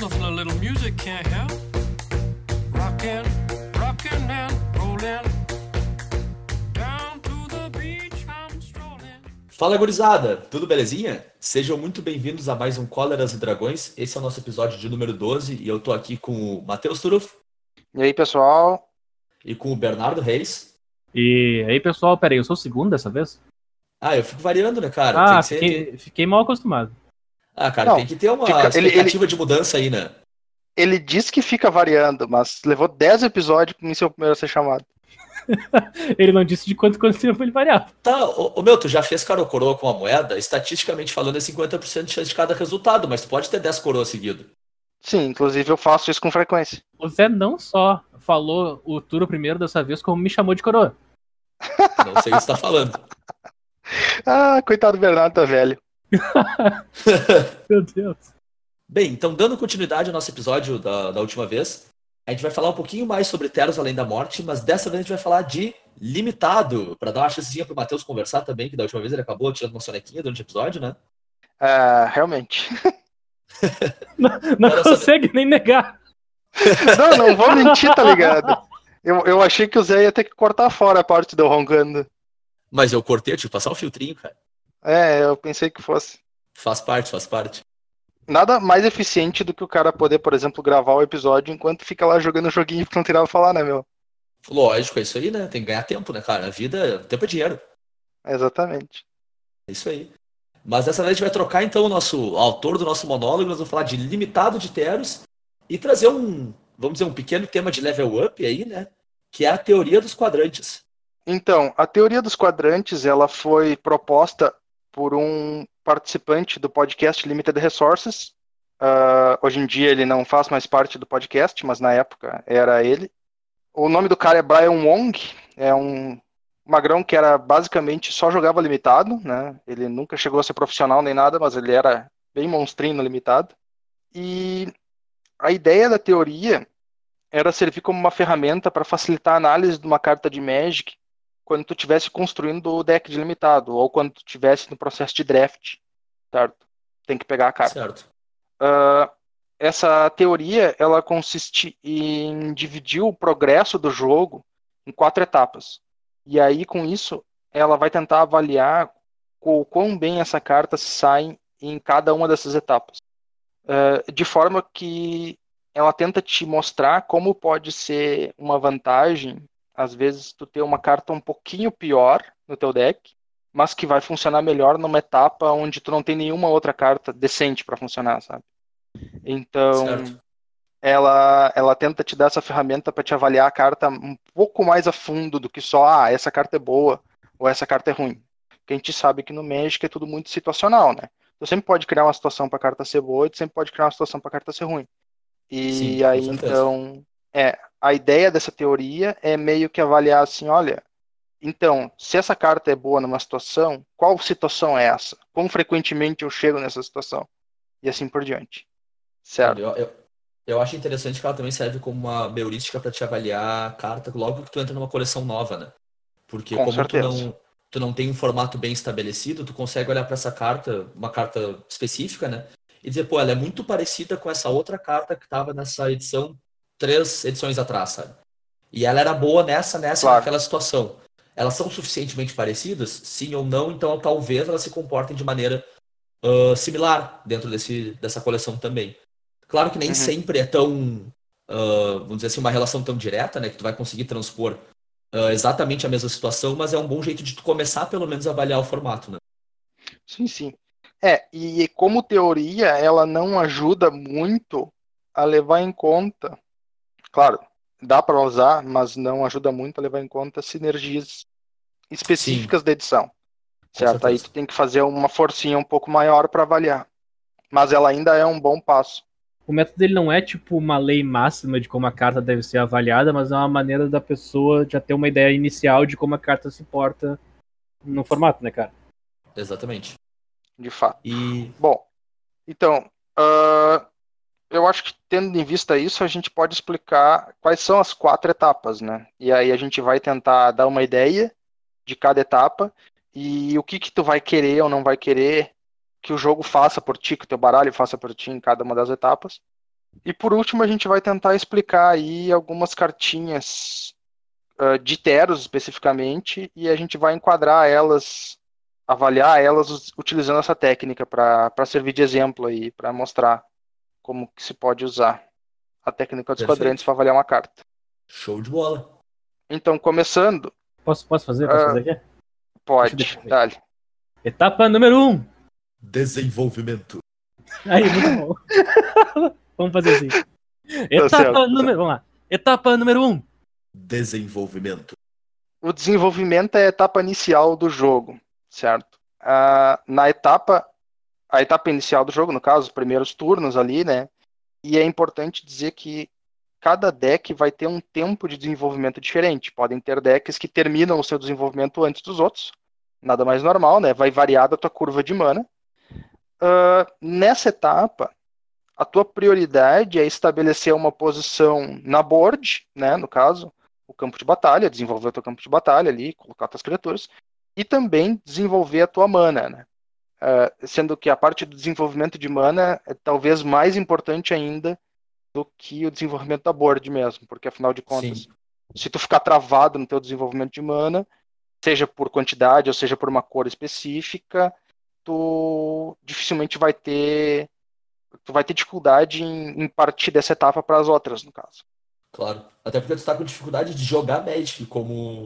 Nothing a little music can't help. Rockin', rockin' and rollin'. Down to the beach I'm strolling. Fala gurizada, tudo belezinha? Sejam muito bem-vindos a mais um Cóleras e Dragões. Esse é o nosso episódio de número 12 e eu tô aqui com o Matheus Turuf E aí, pessoal? e com o Bernardo Reis. E aí, pessoal, peraí, eu sou o segundo dessa vez? Ah, eu fico variando, né, cara? ah, Tem que ser- fiquei, fiquei mal acostumado. Ah, cara, Não, tem que ter uma fica- ele- expectativa de mudança aí, né? Ele diz que fica variando, mas levou 10 episódios pra mim ser o primeiro a ser chamado. Ele não disse de quanto quanto tempo ele variava. Tá, ô, ô, meu, tu já fez cara ou coroa com a moeda? Estatisticamente falando, é 50% de chance de cada resultado, mas tu pode ter 10 coroas seguido. Sim, inclusive eu faço isso com frequência. O Zé não só falou o Turo primeiro dessa vez, como me chamou de coroa. Não sei o que você tá falando. Ah, coitado do Bernardo, tá velho. Meu Deus. Bem, então dando continuidade ao nosso episódio da, da última vez, a gente vai falar um pouquinho mais sobre Teros Além da Morte, mas dessa vez a gente vai falar de Limitado, para dar uma chancezinha pro Matheus conversar também, que da última vez ele acabou tirando uma sonequinha durante o episódio, né? Ah, realmente. Não, não consegue nem negar. Não, não vou mentir, tá ligado? Eu, eu achei que o Zé ia ter que cortar fora a parte do roncando. Mas eu cortei, eu tive que passar um filtrinho, cara. É, eu pensei que fosse. Faz parte, faz parte. Nada mais eficiente do que o cara poder, por exemplo, gravar o episódio enquanto fica lá jogando o joguinho que não tem nada pra falar, né, meu? Lógico, é isso aí, né? Tem que ganhar tempo, né, cara? A vida, tempo é dinheiro. Exatamente. É isso aí. Mas dessa vez a gente vai trocar então o nosso autor do nosso monólogo, nós vamos falar de limitado de Teros e trazer um, vamos dizer, um pequeno tema de level up aí, né? Que é a teoria dos quadrantes. Então, a teoria dos quadrantes, ela foi proposta por um participante do podcast Limited Resources. Ah, hoje em dia ele não faz mais parte do podcast, mas na época era ele. O nome do cara é Brian Wong, é um magrão que era basicamente só jogava limitado, né? Ele nunca chegou a ser profissional nem nada, mas ele era bem monstrinho limitado. E a ideia da teoria era servir como uma ferramenta para facilitar a análise de uma carta de Magic quando tu estivesse construindo o deck de limitado, ou quando tu estivesse no processo de draft, certo? Tem que pegar a carta. Certo. Ah, essa teoria, ela consiste em dividir o progresso do jogo em quatro etapas. E aí, com isso, ela vai tentar avaliar o quão bem essa carta sai em cada uma dessas etapas. Ah, de forma que ela tenta te mostrar como pode ser uma vantagem, às vezes, tu ter uma carta um pouquinho pior no teu deck, mas que vai funcionar melhor numa etapa onde tu não tem nenhuma outra carta decente para funcionar, sabe? Então, Certo. ela, ela tenta te dar essa ferramenta para te avaliar a carta um pouco mais a fundo do que só, ah, essa carta é boa ou essa carta é ruim. Porque a gente sabe que no Magic é tudo muito situacional, né? Tu sempre pode criar uma situação para a carta ser boa e tu sempre pode criar uma situação para a carta ser ruim. E Sim, aí, então, é, a ideia dessa teoria é meio que avaliar assim, olha, então, se essa carta é boa numa situação, qual situação é essa? Quão frequentemente eu chego nessa situação? E assim por diante. Certo? Eu, eu, eu acho interessante que ela também serve como uma heurística para te avaliar a carta logo que tu entra numa coleção nova, né? Porque Com como tu certeza. não, tu não tem um formato bem estabelecido, tu consegue olhar para essa carta, uma carta específica, né? E dizer, pô, ela é muito parecida com essa outra carta que estava nessa edição três edições atrás, sabe? E ela era boa nessa, nessa, Claro. naquela situação. Elas são suficientemente parecidas? Sim ou não? Então talvez elas se comportem de maneira ah, similar dentro desse, dessa coleção também. Claro que nem Uhum. sempre é tão, ah, vamos dizer assim, uma relação tão direta, né? Que tu vai conseguir transpor ah, exatamente a mesma situação, mas é um bom jeito de tu começar pelo menos a avaliar o formato, né? Sim, sim. É, e como teoria, ela não ajuda muito a levar em conta. Claro, dá para usar, mas não ajuda muito a levar em conta sinergias específicas da edição. Certo? Aí tu tem que fazer uma forcinha um pouco maior para avaliar. Mas ela ainda é um bom passo. O método dele não é tipo uma lei máxima de como a carta deve ser avaliada, mas é uma maneira da pessoa já ter uma ideia inicial de como a carta se porta no formato, né, cara? Exatamente. De fato. E Bom, então, ah, eu acho que tendo em vista isso, a gente pode explicar quais são as quatro etapas, né? E aí a gente vai tentar dar uma ideia de cada etapa e o que que tu vai querer ou não vai querer que o jogo faça por ti, que o teu baralho faça por ti em cada uma das etapas. E por último, a gente vai tentar explicar aí algumas cartinhas uh, de Teros especificamente, e a gente vai enquadrar elas, avaliar elas utilizando essa técnica para servir de exemplo aí, para mostrar como que se pode usar a técnica dos Perfeito. quadrantes para avaliar uma carta. Show de bola. Então, começando, Posso, posso fazer? Posso Ah. fazer aqui? pode, dale. Etapa número 1. Um. Desenvolvimento. Aí, muito bom. Vamos fazer assim. Etapa certo. número. Vamos lá. Etapa número 1. Um. Desenvolvimento. O desenvolvimento é a etapa inicial do jogo, certo? Ah, na etapa, a etapa inicial do jogo, no caso, os primeiros turnos ali, né? E é importante dizer que cada deck vai ter um tempo de desenvolvimento diferente. Podem ter decks que terminam o seu desenvolvimento antes dos outros, nada mais normal, né? Vai variar da tua curva de mana. Ah, nessa etapa, a tua prioridade é estabelecer uma posição na board, né? No caso, o campo de batalha, desenvolver o teu campo de batalha ali, colocar tuas criaturas, e também desenvolver a tua mana, né? Ah, sendo que a parte do desenvolvimento de mana é talvez mais importante ainda do que o desenvolvimento da board mesmo, porque afinal de contas, Sim. se tu ficar travado no teu desenvolvimento de mana, seja por quantidade ou seja por uma cor específica, tu dificilmente vai ter tu vai ter dificuldade em, em partir dessa etapa para as outras, no caso. Claro. Até porque tu tá com dificuldade de jogar Magic como,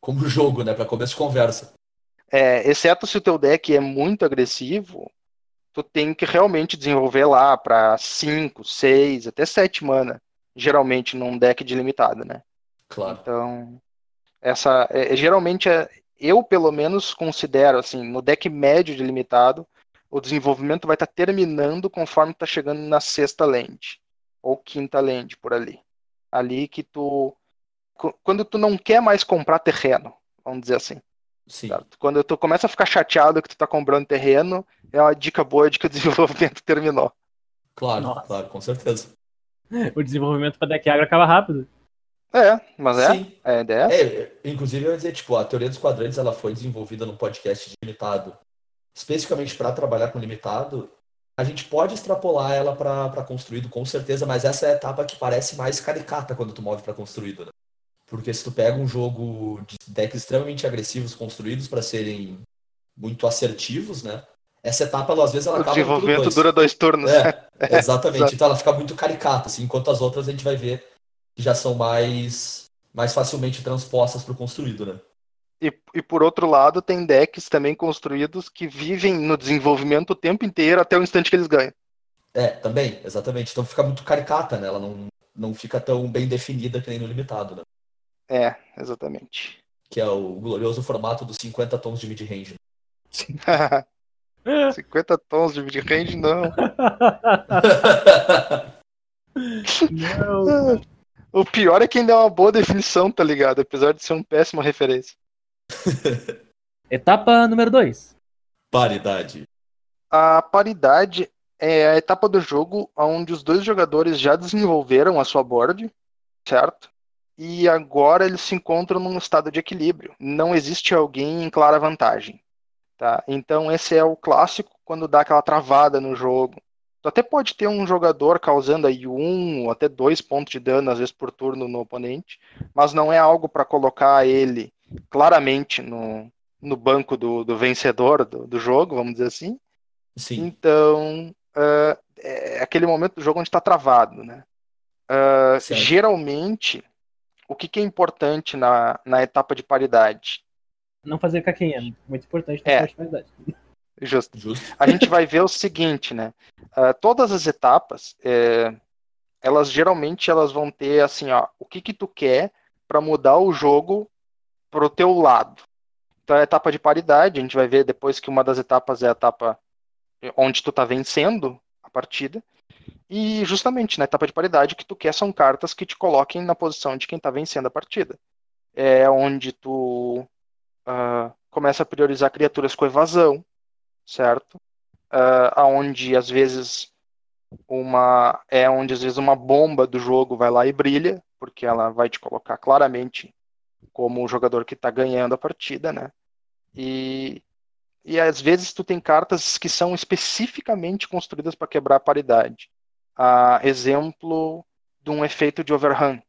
como jogo, né? Pra começo de conversa. É, exceto se o teu deck é muito agressivo, tu tem que realmente desenvolver lá para 5, 6, até 7 mana, geralmente num deck de limitado, né? Claro. Então, essa é, é, geralmente é- eu pelo menos considero assim, no deck médio de limitado, o desenvolvimento vai estar terminando conforme tá chegando na sexta land ou quinta land por ali. Ali que tu qu- quando tu não quer mais comprar terreno, vamos dizer assim. Sim. Certo? Quando tu começa a ficar chateado que tu tá comprando terreno, é uma dica boa de que o desenvolvimento terminou. Claro, Nossa. claro, com certeza. O desenvolvimento pra deck agro acaba rápido. É, mas é, Sim. é a ideia. É, inclusive eu ia dizer, tipo, a teoria dos quadrantes ela foi desenvolvida num podcast de limitado, especificamente para trabalhar com limitado. A gente pode extrapolar ela para construído, com certeza, mas essa é a etapa que parece mais caricata quando tu move para construído, né? Porque se tu pega um jogo de decks extremamente agressivos construídos para serem muito assertivos, né? Essa etapa, ela, às vezes, ela O acaba turno desenvolvimento dois. dura dois turnos. É, exatamente. Então ela fica muito caricata, assim, enquanto as outras a gente vai ver que já são mais, mais facilmente transpostas para o construído, né? E, e por outro lado, tem decks também construídos que vivem no desenvolvimento o tempo inteiro até o instante que eles ganham. É, também, exatamente. Então fica muito caricata, né? Ela não, não fica tão bem definida que nem no limitado, né? É, exatamente. Que é o glorioso formato dos 50 tons de mid-range. 50 tons de mid-range, não. Não. O pior é quem dá uma boa definição, tá ligado? Apesar de ser uma péssima referência. Etapa número 2. Paridade. A paridade é a etapa do jogo onde os dois jogadores já desenvolveram a sua board, certo? E agora eles se encontram num estado de equilíbrio. Não existe alguém em clara vantagem, tá? Então esse é o clássico quando dá aquela travada no jogo. Tu até pode ter um jogador causando aí um ou até dois pontos de dano às vezes por turno no oponente, mas não é algo para colocar ele claramente no, no banco do, do vencedor do, do jogo, vamos dizer assim. Sim, Então, ah, é aquele momento do jogo onde está travado, né? Certo. geralmente, o que, que é importante na, na etapa de paridade? Não fazer caquinha. Muito importante na É. parte de qualidade. Justo. justo. A gente vai ver o seguinte, né? Ah, todas as etapas, é, elas geralmente elas vão ter assim, ó, o que que tu quer para mudar o jogo pro teu lado. Então, a etapa de paridade, a gente vai ver depois que uma das etapas é a etapa onde tu tá vencendo a partida. E justamente na etapa de paridade o que tu quer são cartas que te coloquem na posição de quem tá vencendo a partida. É onde tu ah, começa a priorizar criaturas com evasão, certo? Ah, aonde às vezes uma é onde às vezes uma bomba do jogo vai lá e brilha, porque ela vai te colocar claramente como o jogador que está ganhando a partida, né? E, e às vezes tu tem cartas que são especificamente construídas para quebrar a paridade. Ah, exemplo de um efeito de overrun.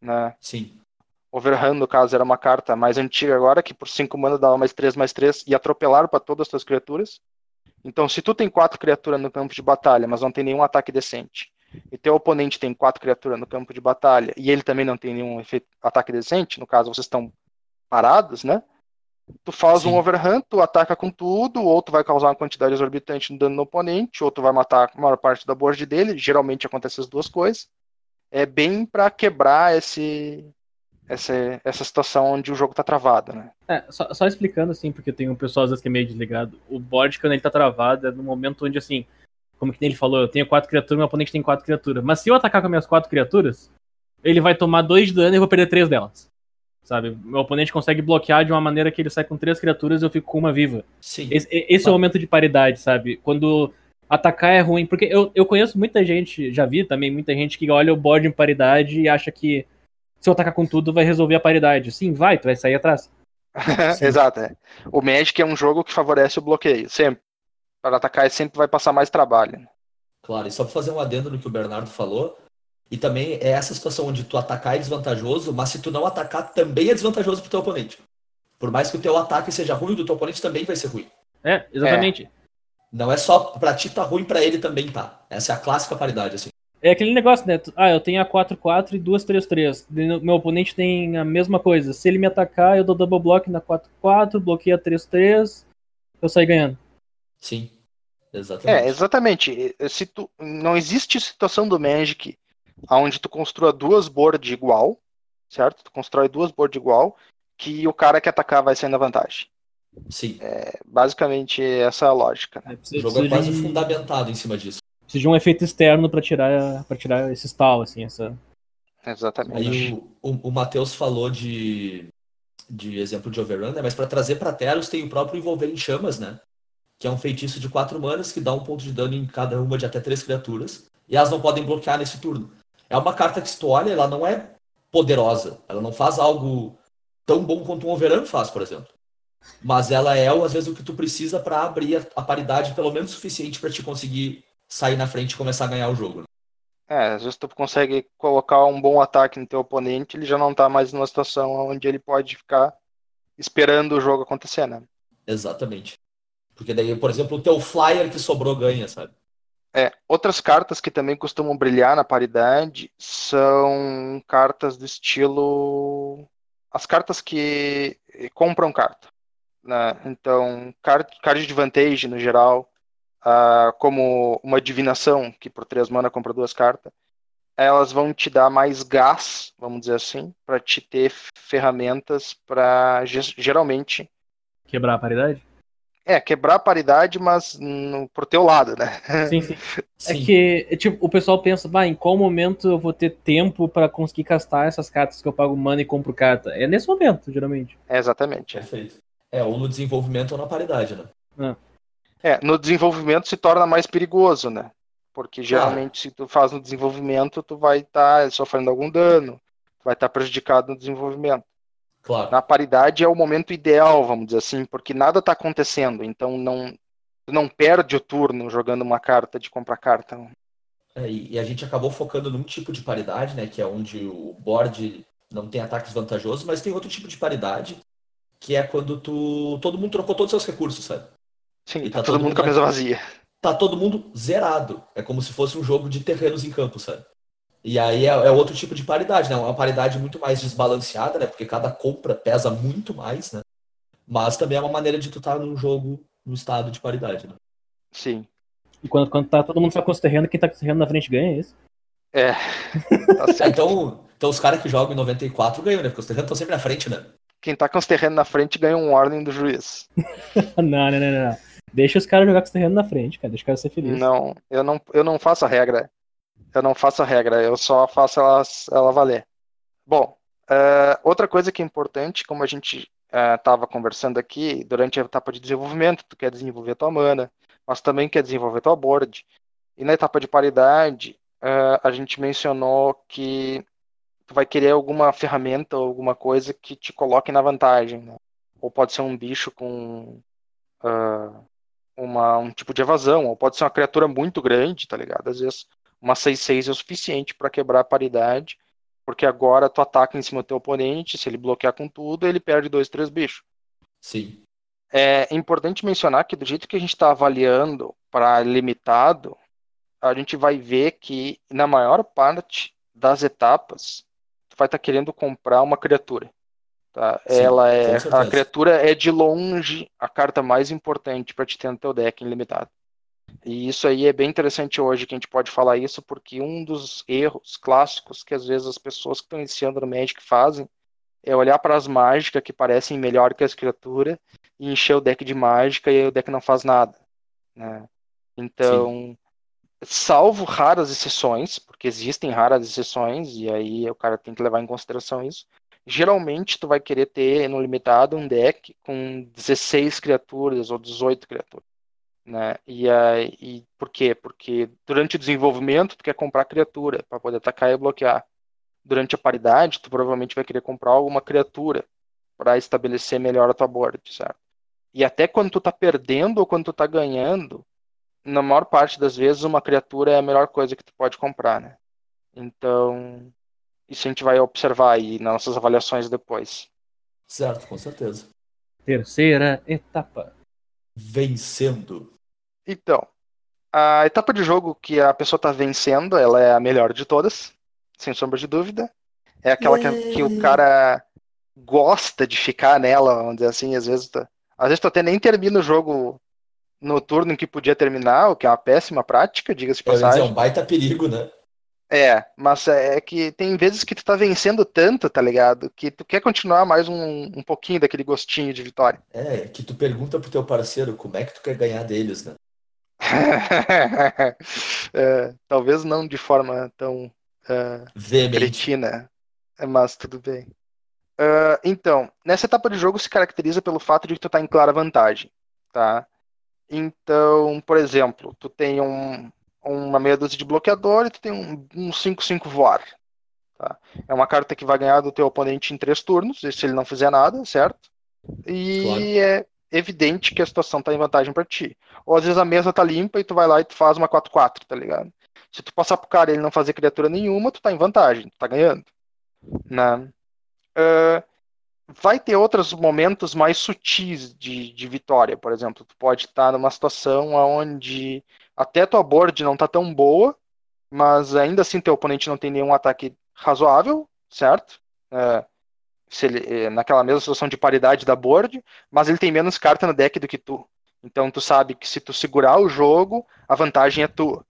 Né? Sim. Overrun, no caso, era uma carta mais antiga agora, que por 5 mana dava mais 3, mais 3 e atropelar para todas as suas criaturas. Então, se tu tem quatro criaturas no campo de batalha, mas não tem nenhum ataque decente, e teu oponente tem quatro criaturas no campo de batalha, e ele também não tem nenhum efeito, ataque decente, no caso, vocês estão parados, né? Tu faz Sim. um overhand, tu ataca com tudo, ou tu vai causar uma quantidade exorbitante de dano no oponente, ou tu vai matar a maior parte da board dele, geralmente acontece as duas coisas. É bem para quebrar esse, essa, essa situação onde o jogo tá travado, né? É, só, só explicando assim, porque tem um pessoal às vezes que é meio desligado. O board, quando ele tá travado, é no momento onde, assim, como que ele falou, eu tenho quatro criaturas, meu oponente tem quatro criaturas. Mas se eu atacar com as minhas quatro criaturas, ele vai tomar dois de dano e eu vou perder três delas. Sabe? Meu oponente consegue bloquear de uma maneira que ele sai com três criaturas e eu fico com uma viva. Sim. Esse, esse é o momento de paridade, sabe? Quando atacar é ruim. Porque eu, eu conheço muita gente, já vi também muita gente que olha o board em paridade e acha que se eu atacar com tudo vai resolver a paridade. Sim, vai, tu vai sair atrás. Exato. É. O Magic é um jogo que favorece o bloqueio, sempre. Para atacar, sempre vai passar mais trabalho. Claro, e só para fazer um adendo no que o Bernardo falou, e também é essa situação onde tu atacar é desvantajoso, mas se tu não atacar também é desvantajoso pro teu oponente. Por mais que o teu ataque seja ruim, o do teu oponente também vai ser ruim. É, exatamente. Não é só pra ti tá ruim, pra ele também tá. Essa é a clássica paridade, assim. É aquele negócio, né? Ah, eu tenho a 4-4 e duas 3-3. Meu oponente tem a mesma coisa. Se ele me atacar, eu dou double block na 4-4, bloqueia 3-3, eu saio ganhando. Sim. É, Exatamente. exatamente. Se tu, não existe situação do Magic onde tu construa duas boards igual, certo? Tu constrói duas boards igual, que o cara que atacar vai sair na vantagem. Sim. É, basicamente, essa é a lógica. né? É, O jogo é quase de, fundamentado em cima disso. precisa de um efeito externo pra tirar, pra tirar esse stall, assim, essa. Exatamente. Aí o, o, o Matheus falou de, de exemplo de Overrun, né? Mas para trazer para Teros tem o próprio Envolver em Chamas, né? Que é um feitiço de quatro manas que dá um ponto de dano em cada uma de até três criaturas. E elas não podem bloquear nesse turno. É uma carta que se tu olha, ela não é poderosa. Ela não faz algo tão bom quanto um Overrun faz, por exemplo. Mas ela é, às vezes, o que tu precisa para abrir a, a paridade pelo menos suficiente para te conseguir sair na frente e começar a ganhar o jogo. né? É, às vezes tu consegue colocar um bom ataque no teu oponente, ele já não tá mais numa situação onde ele pode ficar esperando o jogo acontecer, né? Exatamente. Porque daí, por exemplo, o teu flyer que sobrou ganha, sabe? É, outras cartas que também costumam brilhar na paridade são cartas do estilo. As cartas que compram carta. Né? Então, card, card de vantagem no geral, ah, como uma divinação, que por três mana compra duas cartas, elas vão te dar mais gás, vamos dizer assim, para te ter ferramentas para geralmente Quebrar a paridade? É quebrar a paridade, mas no, pro teu lado, né? Sim, sim. Sim. É que, é, tipo, o pessoal pensa, bah, em qual momento eu vou ter tempo pra conseguir castar essas cartas que eu pago mana e compro carta? É nesse momento, geralmente. É, exatamente. Perfeito. É, ou no desenvolvimento ou na paridade, né? É, no desenvolvimento se torna mais perigoso, né? Porque geralmente se tu faz no desenvolvimento, tu vai estar sofrendo algum dano, vai estar prejudicado no desenvolvimento. Claro. Na paridade é o momento ideal, vamos dizer assim, porque nada está acontecendo, então não não perde o turno jogando uma carta de comprar carta. É, e, a gente acabou focando num tipo de paridade, né? Que é onde o board não tem ataques vantajosos, mas tem outro tipo de paridade, que é quando tu todo mundo trocou todos os seus recursos, sabe? Sim, tá, tá todo todo mundo mundo com a mesa vazia. Tá todo mundo zerado. É como se fosse um jogo de terrenos em campo, sabe? E aí é, é outro tipo de paridade, né? Uma paridade muito mais desbalanceada, né? Porque cada compra pesa muito mais, né? Mas também é uma maneira de tu estar num jogo no estado de paridade, né? Sim. E quando, quando tá todo mundo só com os terrenos, quem tá com os terrenos na frente ganha, é isso? É. Tá É, então, então os caras que jogam em 94 ganham, né? Porque os terrenos estão sempre na frente, né? Quem tá com os terrenos na frente ganha um ordem do juiz. não, não, não, não, não. Deixa os caras jogar com os terrenos na frente, cara. Deixa os caras ser felizes. Não, eu não, eu não faço a regra. Eu não faço a regra, eu só faço ela, ela valer. Bom, eh, outra coisa que é importante, como a gente estava conversando aqui, durante a etapa de desenvolvimento, tu quer desenvolver tua mana, mas também quer desenvolver tua board. E na etapa de paridade, eh, a gente mencionou que tu vai querer alguma ferramenta ou alguma coisa que te coloque na vantagem, né? Ou pode ser um bicho com uma, um tipo de evasão, ou pode ser uma criatura muito grande, tá ligado? Às vezes uma 6-6 é o suficiente para quebrar a paridade, porque agora tu ataca em cima do teu oponente, se ele bloquear com tudo, ele perde dois, três bichos. Sim. É importante mencionar que do jeito que a gente está avaliando para limitado, a gente vai ver que na maior parte das etapas, tu vai estar tá querendo comprar uma criatura. Tá? Sim, Ela é a criatura é de longe a carta mais importante para te ter no teu deck limitado. E isso aí é bem interessante hoje que a gente pode falar isso, porque um dos erros clássicos que às vezes as pessoas que estão iniciando no Magic fazem é olhar para as mágicas que parecem melhor que as criaturas e encher o deck de mágica e aí o deck não faz nada. Né? Então, salvo raras exceções, porque existem raras exceções, e aí o cara tem que levar em consideração isso. Geralmente tu vai querer ter no limitado um deck com 16 criaturas ou 18 criaturas. Né? E, aí, e por quê? Porque durante o desenvolvimento tu quer comprar criatura para poder atacar e bloquear. Durante a paridade, tu provavelmente vai querer comprar alguma criatura para estabelecer melhor a tua board, certo? E até quando tu tá perdendo ou quando tu tá ganhando, na maior parte das vezes uma criatura é a melhor coisa que tu pode comprar, né? Então, isso a gente vai observar aí nas nossas avaliações depois. Certo, com certeza. Terceira etapa. Vencendo. Então, a etapa de jogo que a pessoa tá vencendo, ela é a melhor de todas, sem sombra de dúvida. É aquela que, que o cara gosta de ficar nela, vamos dizer assim, às vezes, tu, às vezes tu até nem termina o jogo no turno em que podia terminar, o que é uma péssima prática, diga-se de dizer, é passagem. um baita perigo, né? É, mas é que tem vezes que tu tá vencendo tanto, tá ligado? Que tu quer continuar mais um, um pouquinho daquele gostinho de vitória. É, que tu pergunta pro teu parceiro como é que tu quer ganhar deles, né? É, talvez não de forma tão é, Veemente. cretina, mas tudo bem. Ah, então, nessa etapa de jogo se caracteriza pelo fato de que tu tá em clara vantagem, tá? Então, por exemplo, tu tem um, uma meia dúzia de bloqueador e tu tem um, um 5-5 voar. Tá? É uma carta que vai ganhar do teu oponente em três turnos, se ele não fizer nada, certo? E Claro. é evidente que a situação tá em vantagem para ti. Ou às vezes a mesa tá limpa e tu vai lá e tu faz uma 4-4, tá ligado? Se tu passar pro cara e ele não fazer criatura nenhuma, tu tá em vantagem, tu tá ganhando. Né? Ah, vai ter outros momentos mais sutis de, de vitória, por exemplo. Tu pode estar numa situação onde até tua board não tá tão boa, mas ainda assim teu oponente não tem nenhum ataque razoável, certo? É, se ele, é, naquela mesma situação de paridade da board, mas ele tem menos carta no deck do que tu. Então tu sabe que se tu segurar o jogo, a vantagem é tua.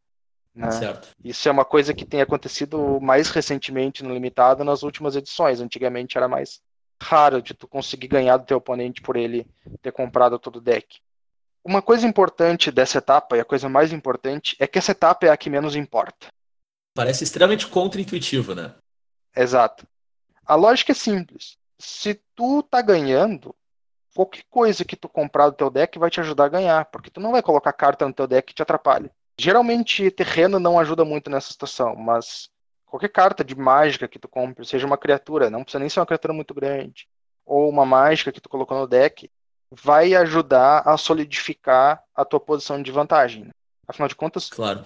né? Certo. Isso é uma coisa que tem acontecido mais recentemente no limitado nas últimas edições. Antigamente era mais raro de tu conseguir ganhar do teu oponente por ele ter comprado todo o deck. Uma coisa importante dessa etapa, e a coisa mais importante, é que essa etapa é a que menos importa. Parece extremamente contra-intuitivo, né? Exato. A lógica é simples. Se tu tá ganhando, qualquer coisa que tu comprar do teu deck vai te ajudar a ganhar, porque tu não vai colocar carta no teu deck que te atrapalha. Geralmente terreno não ajuda muito nessa situação, mas qualquer carta de mágica que tu compre, seja uma criatura, não precisa nem ser uma criatura muito grande, ou uma mágica que tu colocou no deck, vai ajudar a solidificar a tua posição de vantagem. né? Afinal de contas, Claro.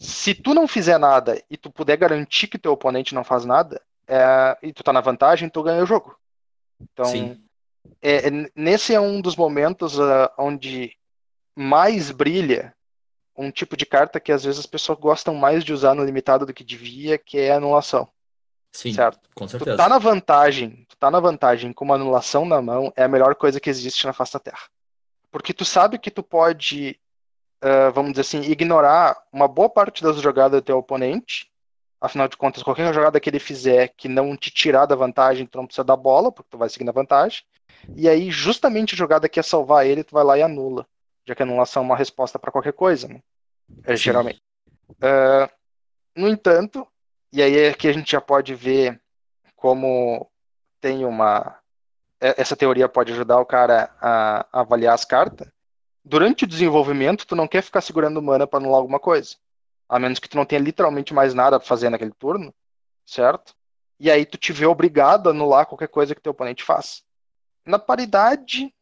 se tu não fizer nada e tu puder garantir que teu oponente não faz nada, é, e tu tá na vantagem, tu ganha o jogo. Então, é, é- nesse é um dos momentos ah, onde mais brilha um tipo de carta que às vezes as pessoas gostam mais de usar no limitado do que devia, que é a anulação, Sim. certo? Com Tu certeza. tá na vantagem, tu tá na vantagem com uma anulação na mão, é a melhor coisa que existe na face da Terra. Porque tu sabe que tu pode, ah, vamos dizer assim, ignorar uma boa parte das jogadas do teu oponente. Afinal de contas, qualquer jogada que ele fizer que não te tirar da vantagem, tu não precisa dar bola, porque tu vai seguir na vantagem. E aí, justamente a jogada que é salvar ele, tu vai lá e anula. Já que a anulação é uma resposta para qualquer coisa, né? É, geralmente. Ah, no entanto, e aí aqui a gente já pode ver como tem uma. é- Essa teoria pode ajudar o cara a, avaliar as cartas. Durante o desenvolvimento, tu não quer ficar segurando mana para anular alguma coisa. A menos que tu não tenha literalmente mais nada para fazer naquele turno, certo? E aí tu te vê obrigado a anular qualquer coisa que teu oponente faz. Na paridade,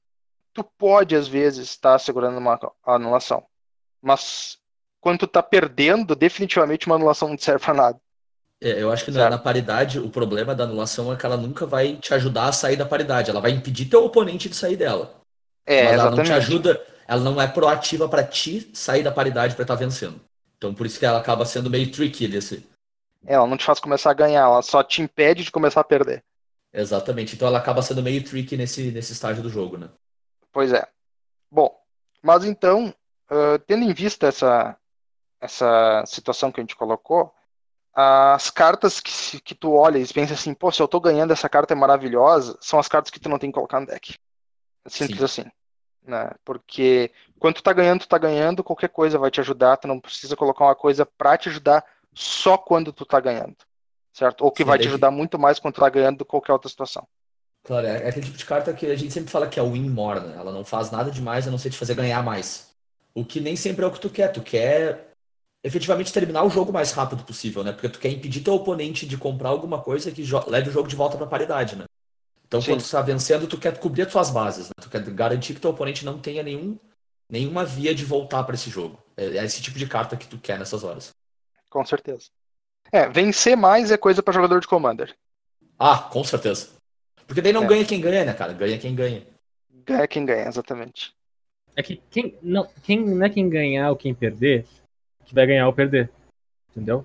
tu pode às vezes estar segurando uma anulação. Mas quando tu tá perdendo, definitivamente uma anulação não serve pra nada. É, eu acho que na, na paridade, o problema da anulação é que ela nunca vai te ajudar a sair da paridade. Ela vai impedir teu oponente de sair dela. É, mas ela não exatamente. te ajuda, ela não é proativa pra ti sair da paridade pra estar vencendo. Então por isso que ela acaba sendo meio tricky desse. É, Ela não te faz começar a ganhar, ela só te impede de começar a perder. Exatamente. Então ela acaba sendo meio tricky nesse, nesse estágio do jogo, né? Pois é. Bom, mas então, ah, tendo em vista essa, essa situação que a gente colocou, as cartas que, que tu olha e pensa assim, pô, se eu tô ganhando, essa carta é maravilhosa, são as cartas que tu não tem que colocar no deck. Simples Sim. assim. Né? Porque quando tu tá ganhando, tu tá ganhando, qualquer coisa vai te ajudar, tu não precisa colocar uma coisa pra te ajudar só quando tu tá ganhando. Certo? Ou que Sim, vai te ajudar muito mais quando tu tá ganhando do que qualquer outra situação. Claro, é é aquele tipo de carta que a gente sempre fala que é win more, né? Ela não faz nada demais a não ser te fazer ganhar mais. O que nem sempre é o que tu quer. Tu quer efetivamente terminar o jogo o mais rápido possível, né? Porque tu quer impedir teu oponente de comprar alguma coisa que leve o jogo de volta pra paridade, né? Então, Sim. quando tu tá vencendo, tu quer cobrir as tuas bases, né? Tu quer garantir que teu oponente não tenha nenhum, nenhuma via de voltar pra esse jogo. É é esse tipo de carta que tu quer nessas horas. Com certeza. É, vencer mais é coisa pra jogador de Commander. Ah, com certeza. Porque daí não É. ganha quem ganha, né, cara? Ganha quem ganha. Ganha quem ganha, exatamente. É que quem não, quem não é quem ganhar ou quem perder que vai ganhar ou perder. Entendeu?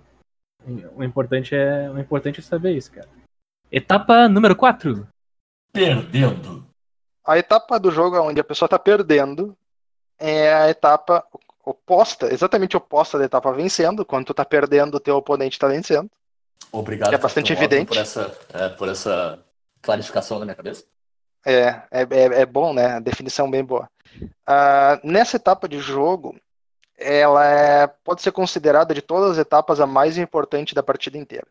O importante é, o importante é saber isso, cara. Etapa número 4. Perdendo. A etapa do jogo onde a pessoa está perdendo é a etapa oposta, exatamente oposta da etapa vencendo. Quando tu tá perdendo, o teu oponente está vencendo. Obrigado. Que é bastante evidente. Por essa, é, por essa clarificação na minha cabeça. É, é, é, é bom, né? A definição bem boa. Ah, nessa etapa de jogo, ela é- pode ser considerada de todas as etapas a mais importante da partida inteira.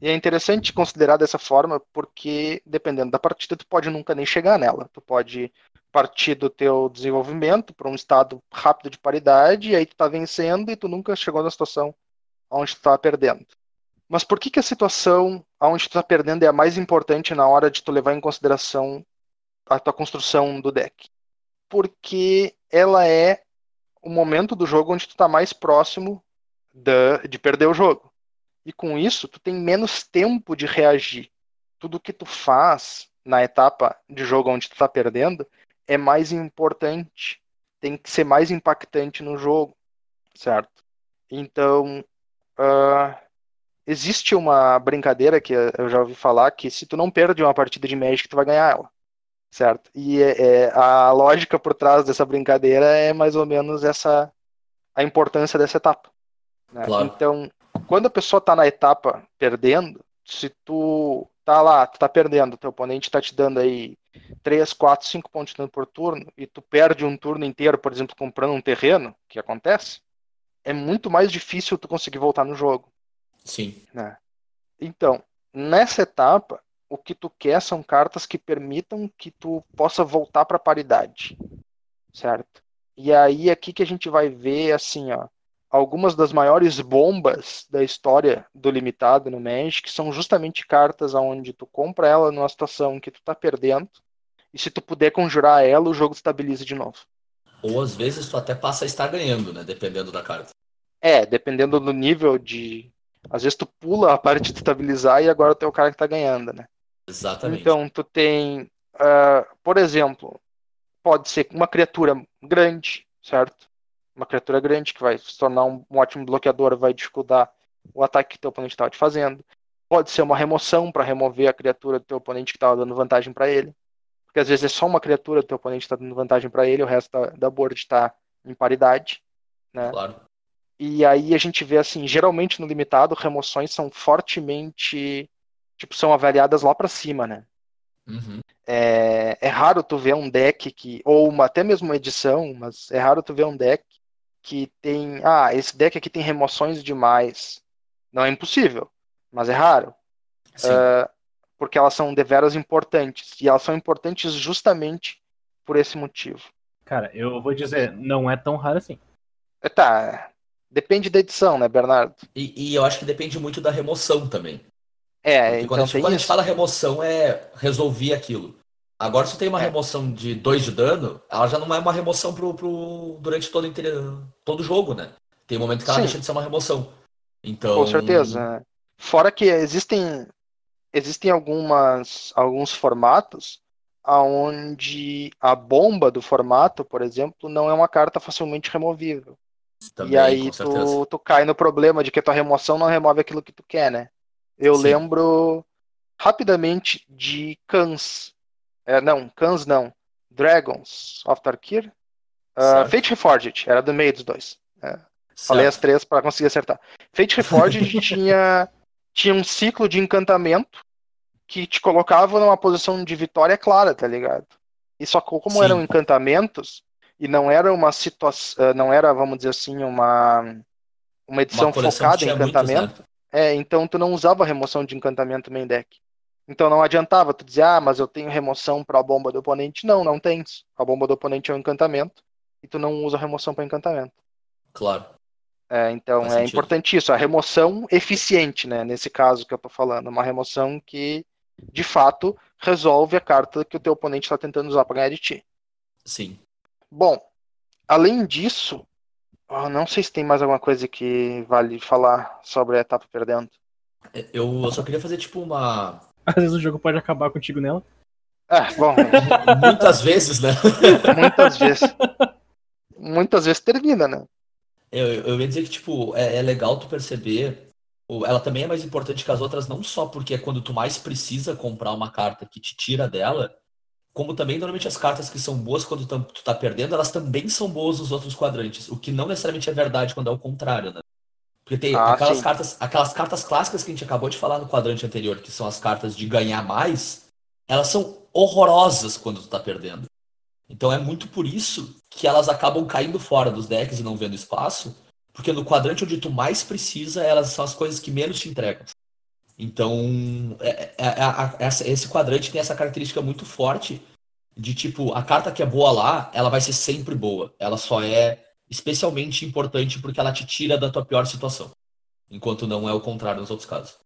E é interessante considerar dessa forma porque, dependendo da partida, tu pode nunca nem chegar nela. Tu pode partir do teu desenvolvimento para um estado rápido de paridade, e aí tu tá vencendo e tu nunca chegou na situação onde tu tá perdendo. Mas por que que a situação onde tu tá perdendo é a mais importante na hora de tu levar em consideração a tua construção do deck? Porque ela é o momento do jogo onde tu tá mais próximo da- de perder o jogo. E com isso, tu tem menos tempo de reagir. Tudo que tu faz na etapa de jogo onde tu tá perdendo é mais importante, tem que ser mais impactante no jogo, certo? Então, ah, existe uma brincadeira que eu já ouvi falar que se tu não perde uma partida de Magic, tu vai ganhar ela, certo? E é- é- a lógica por trás dessa brincadeira é mais ou menos essa a importância dessa etapa. né? Claro. Então, quando a pessoa tá na etapa perdendo, se tu tá lá, tu tá perdendo, teu oponente tá te dando aí 3, 4, 5 pontos de dano por turno, e tu perde um turno inteiro, por exemplo, comprando um terreno, que acontece, é muito mais difícil tu conseguir voltar no jogo. Sim. Então, nessa etapa, o que tu quer são cartas que permitam que tu possa voltar para paridade, certo? E aí aqui que a gente vai ver assim, ó, algumas das maiores bombas da história do limitado no Magic são justamente cartas onde tu compra ela numa situação que tu tá perdendo e se tu puder conjurar ela, o jogo estabiliza de novo. Ou às vezes tu até passa a estar ganhando, né? Dependendo da carta. É, dependendo do nível de às vezes tu pula a parte de estabilizar e agora tu é o cara que tá ganhando, né? Exatamente. Então, tu tem, ah, por exemplo, pode ser uma criatura grande, certo? Uma criatura grande que vai se tornar um, um ótimo bloqueador, vai dificultar o ataque que teu oponente estava te fazendo. Pode ser uma remoção para remover a criatura do teu oponente que estava dando vantagem para ele. Porque às vezes é só uma criatura do teu oponente está dando vantagem para ele, o resto da, da board está em paridade. Né? Claro. E aí a gente vê assim, geralmente no limitado, remoções são fortemente, tipo, são avaliadas lá para cima, né? Uhum. É, é raro tu ver um deck que, ou uma, até mesmo uma edição, mas é raro tu ver um deck que tem, ah, esse deck aqui tem remoções demais. Não é impossível, mas é raro, Sim. porque elas são deveras importantes, e elas são importantes justamente por esse motivo. Cara, eu vou dizer, não é tão raro assim. É, Tá, depende da edição, né, Bernardo? E, e eu acho que depende muito da remoção também. É, Porque então quando, a gente, tem quando a gente fala remoção, é resolver aquilo. Agora, se tem uma É. remoção de 2 de dano, ela já não é uma remoção pro, pro, durante todo, o todo jogo, né? Tem um momento que ela Sim. deixa de ser uma remoção. Então. Com certeza. Fora que existem existem algumas alguns formatos aonde a bomba do formato, por exemplo, não é uma carta facilmente removível. Também, e aí tu, tu cai no problema de que a tua remoção não remove aquilo que tu quer, né? Eu Sim. lembro rapidamente de Cans. É, não, Cans não. Dragons of Tarkir. Ah, Certo. Fate Reforged, era do meio dos dois. Falei as três para conseguir acertar. Fate Reforged tinha, tinha um ciclo de encantamento que te colocava numa posição de vitória clara, tá ligado? E só como Sim. eram encantamentos e não era uma situação, não era, vamos dizer assim, uma uma edição Uma focada em muitos, né? É, então tu não usava remoção de encantamento main deck. Então não adiantava tu dizer, ah, mas eu tenho remoção para a bomba do oponente. Não, não tens. A bomba do oponente é um encantamento e tu não usa remoção para encantamento. Claro. É, então Faz é sentido. importante isso, a remoção eficiente, né? Nesse caso que eu tô falando, uma remoção que de fato resolve a carta que o teu oponente está tentando usar para ganhar de ti. Sim. Bom, além disso, eu não sei se tem mais alguma coisa que vale falar sobre a etapa perdendo. Eu, eu só queria fazer tipo uma. Às vezes o jogo pode acabar contigo nela. É, bom, Muitas vezes, né? muitas vezes. Muitas vezes termina, né? Eu, eu ia dizer que, tipo, é, é legal tu perceber. o- Ela também é mais importante que as outras, não só porque é quando tu mais precisa comprar uma carta que te tira dela, como também normalmente as cartas que são boas quando tu, tu tá perdendo, elas também são boas nos outros quadrantes. O que não necessariamente é verdade quando é o contrário, né? Porque tem Ah, aquelas sim. cartas, aquelas cartas clássicas que a gente acabou de falar no quadrante anterior, que são as cartas de ganhar mais, elas são horrorosas quando tu tá perdendo. Então é muito por isso que elas acabam caindo fora dos decks e não vendo espaço, porque no quadrante onde tu mais precisa, elas são as coisas que menos te entregam. Então, é- é- é- esse quadrante tem essa característica muito forte de tipo, a carta que é boa lá, ela vai ser sempre boa. Ela só é especialmente importante porque ela te tira da tua pior situação. Enquanto não é o contrário nos outros casos.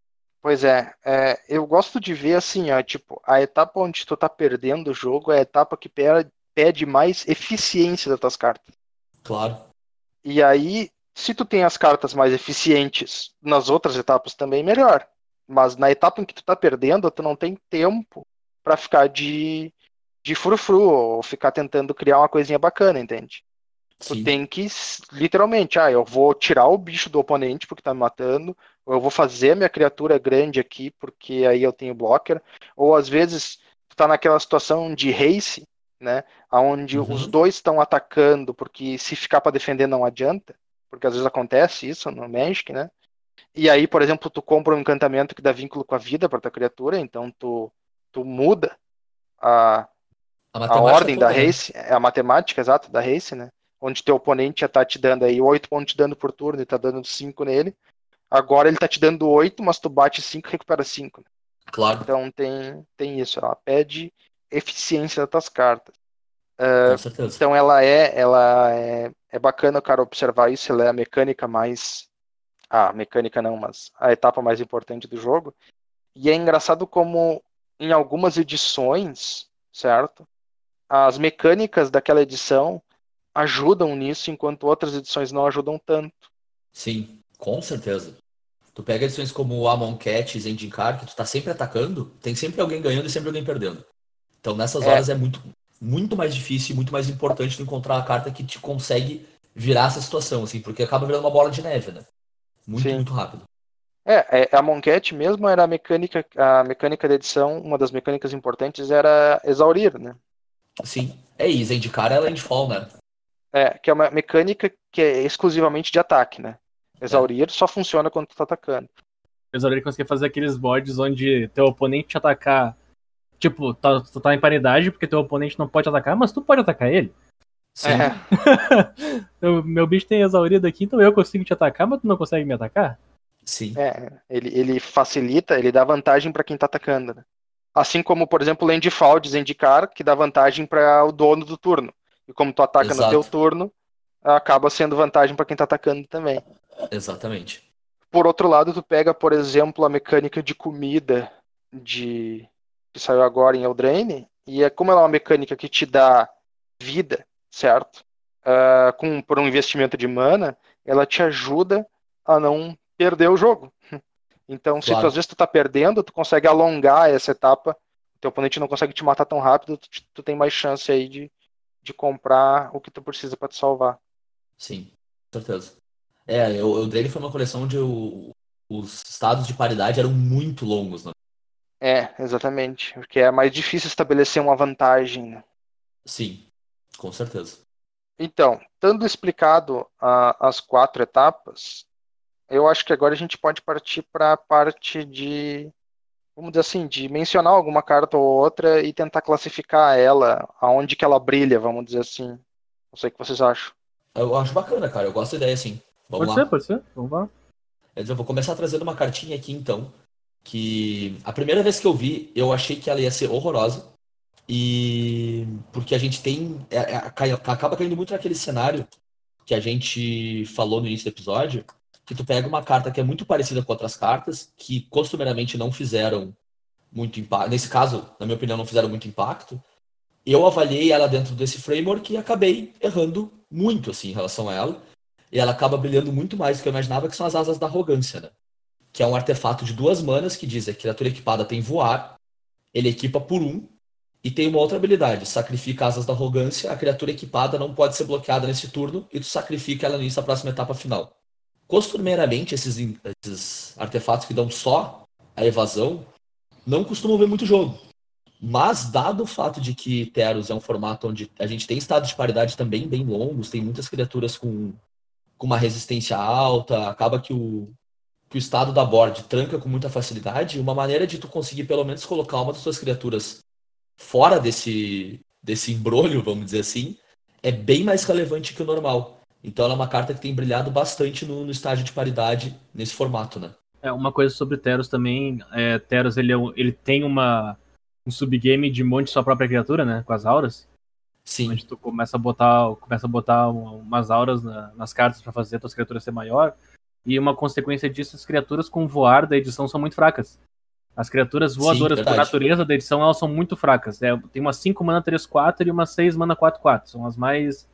Pois é, é, eu gosto de ver assim, ó, tipo, a etapa onde tu tá perdendo o jogo é a etapa que pe- pede mais eficiência das tuas cartas. Claro. E aí, se tu tem as cartas mais eficientes nas outras etapas também, melhor. Mas na etapa em que tu tá perdendo, tu não tem tempo pra ficar de, de frufru ou ficar tentando criar uma coisinha bacana, entende? Tu Sim. tem que, literalmente, ah, eu vou tirar o bicho do oponente porque tá me matando, ou eu vou fazer a minha criatura grande aqui porque aí eu tenho blocker, ou às vezes tu tá naquela situação de race, né, onde Uhum. os dois estão atacando porque se ficar para defender não adianta, porque às vezes acontece isso no Magic, né? E aí, por exemplo, tu compra um encantamento que dá vínculo com a vida para tua criatura, então tu, tu muda a, A a ordem da toda, né? race, é a matemática exata da race, né? Onde teu oponente já tá te dando aí 8 pontos de dano por turno e tá dando 5 nele. Agora ele tá te dando 8, mas tu bate 5 e recupera 5. Né? Claro, Então tem, tem isso, ela pede eficiência das tuas cartas. com certeza. Então ela é, ela é, é bacana o cara observar isso, ela é a mecânica mais. Ah, mecânica não, mas a etapa mais importante do jogo. E é engraçado como em algumas edições, certo? As mecânicas daquela edição ajudam nisso, enquanto outras edições não ajudam tanto. Sim, com certeza. Tu pega edições como o Amon Cat Zendikar, que tu tá sempre atacando, tem sempre alguém ganhando e sempre alguém perdendo. Então nessas É. horas é muito, muito mais difícil e muito mais importante tu encontrar a carta que te consegue virar essa situação, assim, porque acaba virando uma bola de neve, né? Muito, Sim. muito rápido. É, é, a Moncat mesmo era a mecânica, a mecânica da edição, uma das mecânicas importantes era exaurir, né? Sim. É, Zendikar é landfall, né? É, que é uma mecânica que é exclusivamente de ataque, né? Exaurir só funciona quando tu tá atacando. Eles ele conseguir fazer aqueles boards onde teu oponente te atacar. Tipo, tá- tu tá em paridade porque teu oponente não pode atacar, mas tu pode atacar ele. Sim. É, Eu- meu bicho tem exaurido aqui, então eu consigo te atacar, mas tu não consegue me atacar? Sim. é, ele, ele facilita, ele dá vantagem pra quem tá atacando, né? Assim como, por exemplo, o Landfall de Zendikar, que dá vantagem para o dono do turno. E como tu ataca no Exato. teu turno, acaba sendo vantagem pra quem tá atacando também. Exatamente. Por outro lado, tu pega, por exemplo, a mecânica de comida de que saiu agora em Eldraine, e é como ela é uma mecânica que te dá vida, certo? Ah, com por um investimento de mana, ela te ajuda a não perder o jogo. Então, se tu, Claro. às vezes tu tá perdendo, tu consegue alongar essa etapa, o teu oponente não consegue te matar tão rápido, tu, tu tem mais chance aí de, de comprar o que tu precisa pra te salvar. Sim, com certeza. É, eu- o Drain foi uma coleção onde o- os estados de paridade eram muito longos, né? É, exatamente. Porque é mais difícil estabelecer uma vantagem. né? Sim, com certeza. Então, tendo explicado ah, as quatro etapas, eu acho que agora a gente pode partir para a parte de, vamos dizer assim, de mencionar alguma carta ou outra e tentar classificar ela, aonde que ela brilha, vamos dizer assim. Não sei o que vocês acham. Eu acho bacana, cara. Eu gosto da ideia, sim. Vamos Pode lá. ser, pode ser. Vamos lá. Quer dizer, Eu vou começar trazendo uma cartinha aqui, então, que a primeira vez que eu vi, eu achei que ela ia ser horrorosa. E porque a gente tem. é- é- acaba caindo muito naquele cenário que a gente falou no início do episódio, que tu pega uma carta que é muito parecida com outras cartas, que costumeiramente não fizeram muito impacto. Nesse caso, na minha opinião, não fizeram muito impacto. Eu avaliei ela dentro desse framework e acabei errando muito, assim, em relação a ela. E ela acaba brilhando muito mais do que eu imaginava, que são as asas da arrogância, né? Que é um artefato de duas manas que diz que a criatura equipada tem voar, ele equipa por um, e tem uma outra habilidade, sacrifica asas da arrogância, a criatura equipada não pode ser bloqueada nesse turno, e tu sacrifica ela nisso a próxima etapa final. Costumeiramente, esses, esses artefatos que dão só a evasão, não costumam ver muito jogo. Mas, dado o fato de que Teros é um formato onde a gente tem estados de paridade também bem longos, tem muitas criaturas com, com uma resistência alta, acaba que o, que o estado da board tranca com muita facilidade, uma maneira de tu conseguir pelo menos colocar uma das tuas criaturas fora desse, desse embrolho, vamos dizer assim, é bem mais relevante que o normal. Então ela é uma carta que tem brilhado bastante no, no estágio de paridade nesse formato, né? É, uma coisa sobre Teros também, é, Teros ele, é ele tem uma, um subgame de monte sua própria criatura, né? Com as auras. Sim, Onde tu começa a botar, começa a botar um- umas auras na- nas cartas pra fazer a tua criatura ser maior. E uma consequência disso, as criaturas com voar da edição são muito fracas. As criaturas voadoras por verdade. natureza da edição, elas são muito fracas. É, tem umas 5 mana 3-4 e umas 6 mana 4-4. São as mais,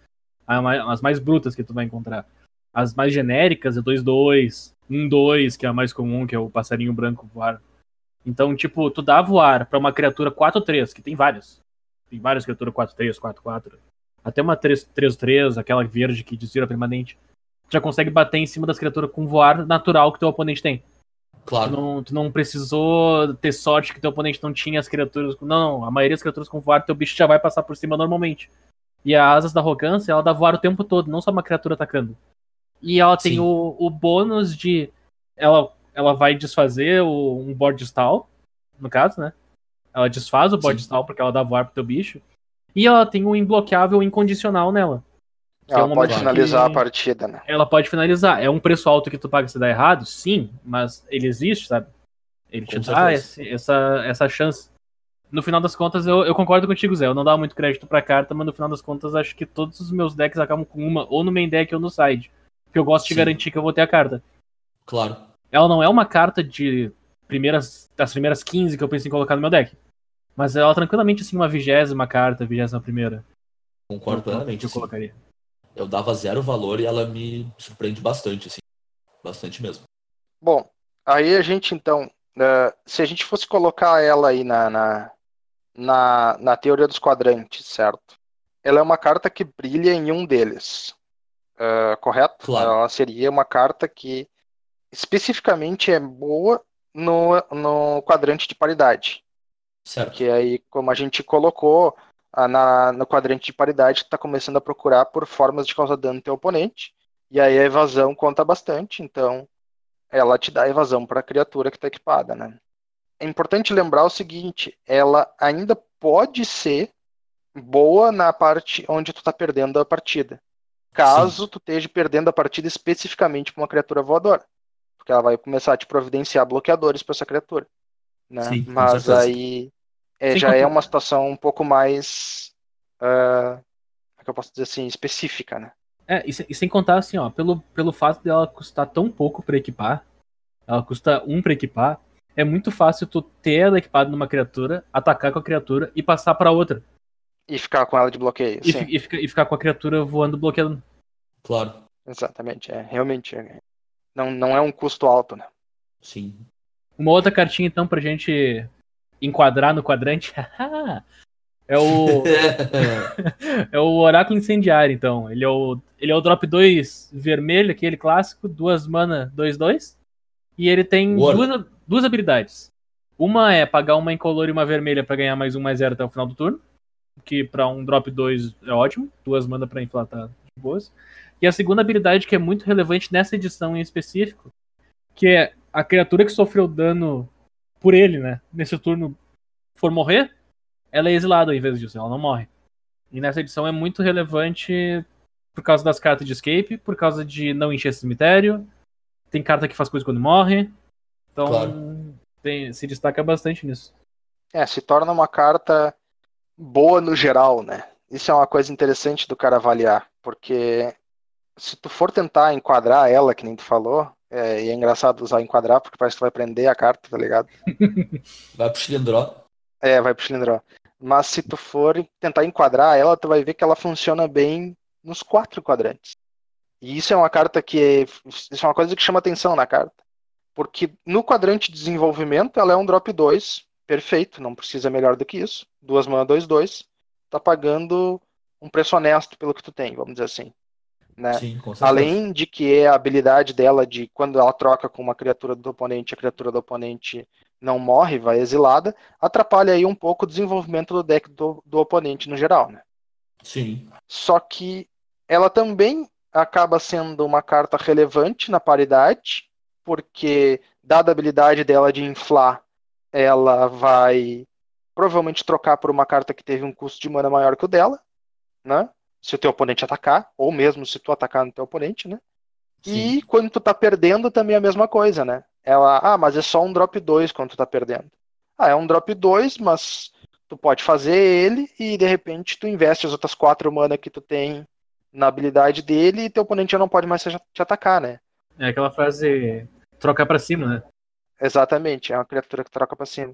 as mais brutas que tu vai encontrar. As mais genéricas é 2-2, 1-2, que é a mais comum, que é o passarinho branco voar. Então, tipo, tu dá voar pra uma criatura 4-3, que tem várias. Tem várias criaturas 4-3, 4-4. Até uma 3-3, aquela verde que desvira permanente. Tu já consegue bater em cima das criaturas com voar natural que teu oponente tem. Tu claro. não, tu não precisou ter sorte que teu oponente não tinha as criaturas. Não, não. A maioria das criaturas com voar, teu bicho já vai passar por cima normalmente. E a Asas da Arrogância, ela dá voar o tempo todo, não só uma criatura atacando. E ela tem Sim. o, o bônus de. Ela, ela vai desfazer o, um board stall, no caso, né? Ela desfaz o board Sim. stall porque ela dá voar pro teu bicho. E ela tem um imbloqueável incondicional nela. Que é Ela um pode finalizar que- a partida, né? ela pode finalizar. É um preço alto que tu paga se dá errado? Sim, mas ele existe, sabe? Ele te Com dá certeza. esse- essa, essa chance. No final das contas, eu, eu concordo contigo, Zé. Eu não dava muito crédito pra carta, mas no final das contas, acho que todos os meus decks acabam com uma, ou no main deck ou no side. Porque eu gosto de Sim. garantir que eu vou ter a carta. Claro. Ela não é uma carta de primeiras, das primeiras 15 que eu penso em colocar no meu deck. Mas ela tranquilamente, assim, uma vigésima carta, vigésima primeira. Concordo plenamente. Que eu colocaria. Eu dava zero valor e ela me surpreende bastante, assim. Bastante mesmo. Bom, aí a gente então, eh, se a gente fosse colocar ela aí na, na, na, na teoria dos quadrantes, certo? Ela é uma carta que brilha em um deles, eh, correto? Claro. Ela seria uma carta que especificamente é boa no, no quadrante de paridade. Certo. Que aí, como a gente colocou na, no quadrante de paridade, está começando a procurar por formas de causar dano no teu oponente. E aí a evasão conta bastante, então ela te dá evasão para a criatura que está equipada, né? É importante lembrar o seguinte, ela ainda pode ser boa na parte onde tu tá perdendo a partida. Caso tu esteja perdendo a partida especificamente para uma criatura voadora. Porque ela vai começar a te providenciar bloqueadores para essa criatura. Né? Sim, com Mas aí é, já é uma situação um pouco mais. como é que eu posso dizer assim? Específica, né? É, e, e sem contar assim, ó, pelo, pelo fato dela custar tão pouco pra equipar, ela custa um pra equipar, é muito fácil tu ter ela equipada numa criatura, atacar com a criatura e passar pra outra. E ficar com ela de bloqueio. E, e fica- e ficar com a criatura voando bloqueando. Claro. Exatamente, é. Realmente. é. Não, não é um custo alto, né? Sim. Uma outra cartinha, então, pra gente enquadrar no quadrante. é o. é o Oráculo Incendiário, então. Ele é o, ele é o drop 2 vermelho, aquele clássico, duas mana 2-2. E ele tem duas, duas habilidades. Uma é pagar uma incolor e uma vermelha pra ganhar mais um, mais zero até o final do turno. Que pra um drop 2 é ótimo. Duas mana pra inflar tá de boas. E a segunda habilidade que é muito relevante nessa edição em específico, que é a criatura que sofreu dano por ele, né? Nesse turno for morrer, ela é exilada ao invés disso, ela não morre. E nessa edição é muito relevante por causa das cartas de escape, por causa de não encher esse cemitério. Tem carta que faz coisa quando morre. Então Claro. tem- se destaca bastante nisso. É, se torna uma carta boa no geral, né? Isso é uma coisa interessante do cara avaliar, porque se tu for tentar enquadrar ela, que nem tu falou, é, e é engraçado usar enquadrar, porque parece que tu vai prender a carta, tá ligado? Vai pro Chilindró. É, vai pro cilindró. Mas se tu for tentar enquadrar ela, tu vai ver que ela funciona bem nos quatro quadrantes. E isso é uma carta que é, isso é uma coisa que chama atenção na carta. Porque no quadrante de desenvolvimento ela é um drop 2, perfeito, não precisa melhor do que isso. Duas mana 2 2, tá pagando um preço honesto pelo que tu tem, vamos dizer assim, né? Sim. Além de que é a habilidade dela de quando ela troca com uma criatura do oponente, a criatura do oponente não morre, vai exilada, atrapalha aí um pouco o desenvolvimento do deck do, do oponente no geral, né? Sim. Só que ela também acaba sendo uma carta relevante na paridade, porque dada a habilidade dela de inflar, ela vai provavelmente trocar por uma carta que teve um custo de mana maior que o dela, né? Se o teu oponente atacar, ou mesmo se tu atacar no teu oponente, né? Sim. E quando tu tá perdendo, também é a mesma coisa, né? Ela, ah, mas é só um drop 2 quando tu tá perdendo. Ah, é um drop 2, mas tu pode fazer ele e de repente tu investe as outras quatro mana que tu tem na habilidade dele e teu oponente já não pode mais te atacar, né? É aquela frase trocar pra cima, né? Exatamente, é uma criatura que troca pra cima.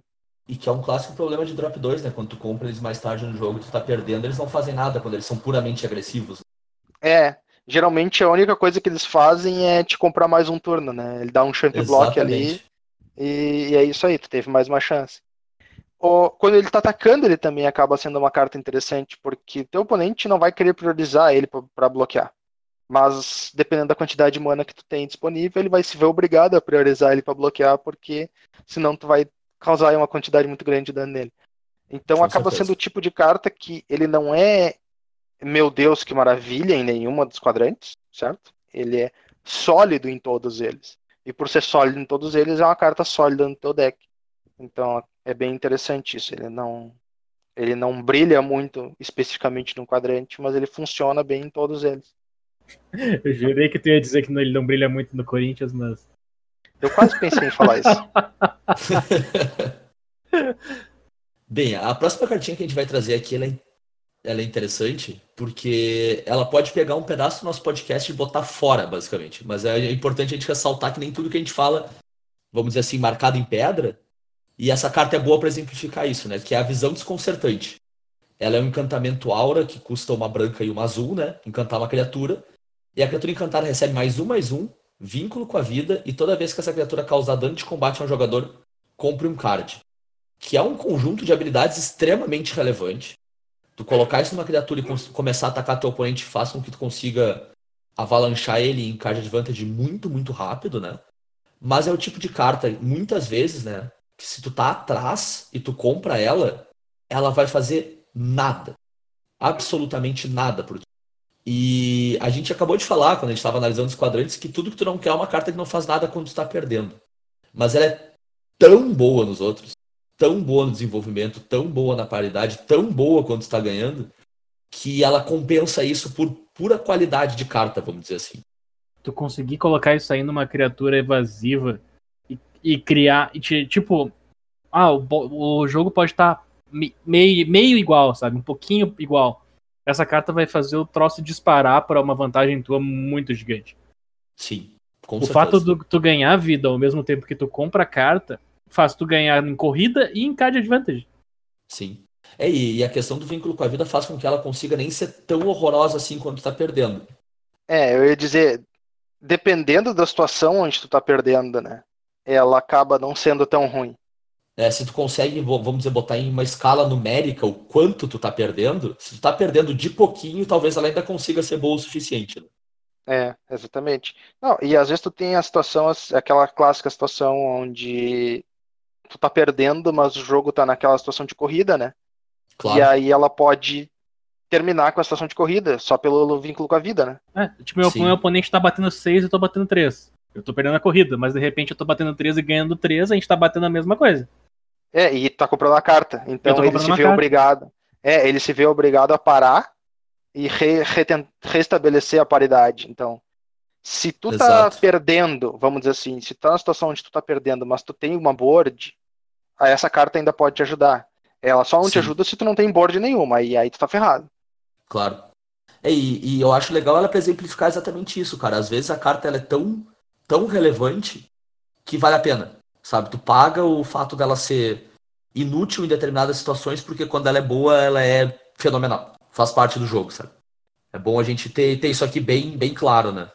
E que é um clássico problema de drop 2, né? Quando tu compra eles mais tarde no jogo, tu tá perdendo, eles não fazem nada quando eles são puramente agressivos. É, geralmente a única coisa que eles fazem é te comprar mais um turno, né? Ele dá um champ block ali e, e é isso aí, tu teve mais uma chance. O- quando ele tá atacando, ele também acaba sendo uma carta interessante, porque teu oponente não vai querer priorizar ele pra bloquear. Mas dependendo da quantidade de mana que tu tem disponível, ele vai se ver obrigado a priorizar ele pra bloquear, porque senão tu vai causar uma quantidade muito grande de dano nele. Então Com acaba certeza. sendo o tipo de carta que ele não é meu Deus, que maravilha em nenhuma dos quadrantes, certo? Ele é sólido em todos eles. E por ser sólido em todos eles, é uma carta sólida no teu deck. Então é bem interessante isso. Ele não, ele não brilha muito especificamente no quadrante, mas ele funciona bem em todos eles. Eu jurei que tu ia dizer que ele não brilha muito no Corinthians, mas. Eu quase pensei em falar isso. Bem, a próxima cartinha que a gente vai trazer aqui, ela é, ela é interessante, porque ela pode pegar um pedaço do nosso podcast e botar fora, basicamente. Mas é importante a gente ressaltar que nem tudo que a gente fala, vamos dizer assim, marcado em pedra, e essa carta é boa para exemplificar isso, né? Que é a visão desconcertante. Ela é um encantamento aura, que custa uma branca e uma azul, né? Encantar uma criatura. E a criatura encantada recebe mais um, mais um, vínculo com a vida, e toda vez que essa criatura causar dano de combate a um jogador, compre um card que é um conjunto de habilidades extremamente relevante. Tu colocar isso numa criatura e começar a atacar teu oponente faz com que tu consiga avalanchar ele em card advantage muito, muito rápido, né? Mas é o tipo de carta, muitas vezes, né? Que se tu tá atrás e tu compra ela, ela vai fazer nada. Absolutamente nada por. E a gente acabou de falar, quando a gente estava analisando os quadrantes, que tudo que tu não quer é uma carta que não faz nada quando tu tá perdendo. Mas ela é tão boa nos outros tão boa no desenvolvimento, tão boa na paridade, tão boa quando está ganhando, que ela compensa isso por pura qualidade de carta, vamos dizer assim. tu conseguir colocar isso aí numa criatura evasiva e, e criar. E te- tipo, ah, o, o jogo pode estar meio, meio igual, sabe? Um pouquinho igual. Essa carta vai fazer o troço disparar para uma vantagem tua muito gigante. Sim, com o certeza. fato de tu ganhar vida ao mesmo tempo que tu compra a carta faz tu ganhar em corrida e em card advantage. Sim. É, e, a questão do vínculo com a vida faz com que ela consiga nem ser tão horrorosa assim quando tu tá perdendo. É, eu ia dizer, dependendo da situação onde tu tá perdendo, né? Ela acaba não sendo tão ruim. É, se tu consegue, vamos dizer, botar em uma escala numérica o quanto tu tá perdendo, se tu tá perdendo de pouquinho, talvez ela ainda consiga ser boa o suficiente. né? É, exatamente. Não, e às vezes tu tem a situação, aquela clássica situação onde tu tá perdendo, mas o jogo tá naquela situação de corrida, né? Claro. E aí ela pode terminar com a situação de corrida, só pelo vínculo com a vida, né? É, tipo, meu, meu oponente tá batendo 6 e eu tô batendo 3. Eu tô perdendo a corrida, mas de repente eu tô batendo 3 e ganhando 3, a gente tá batendo a mesma coisa. É, e tá comprando a carta. Então ele se vê carta. obrigado. É, ele se vê obrigado a parar e re- reten- restabelecer a paridade. Então, se tu tá Exato. perdendo, vamos dizer assim, se tu tá na situação onde tu tá perdendo, mas tu tem uma board, aí essa carta ainda pode te ajudar. Ela só não te Sim. ajuda se tu não tem board nenhuma, e aí tu tá ferrado. Claro. É, e, e eu acho legal ela pra exemplificar exatamente isso, cara. Às vezes a carta ela é tão, tão relevante que vale a pena, sabe? Tu paga o fato dela ser inútil em determinadas situações, porque quando ela é boa, ela é fenomenal. Faz parte do jogo, sabe? É bom a gente ter, ter isso aqui bem, bem claro, né?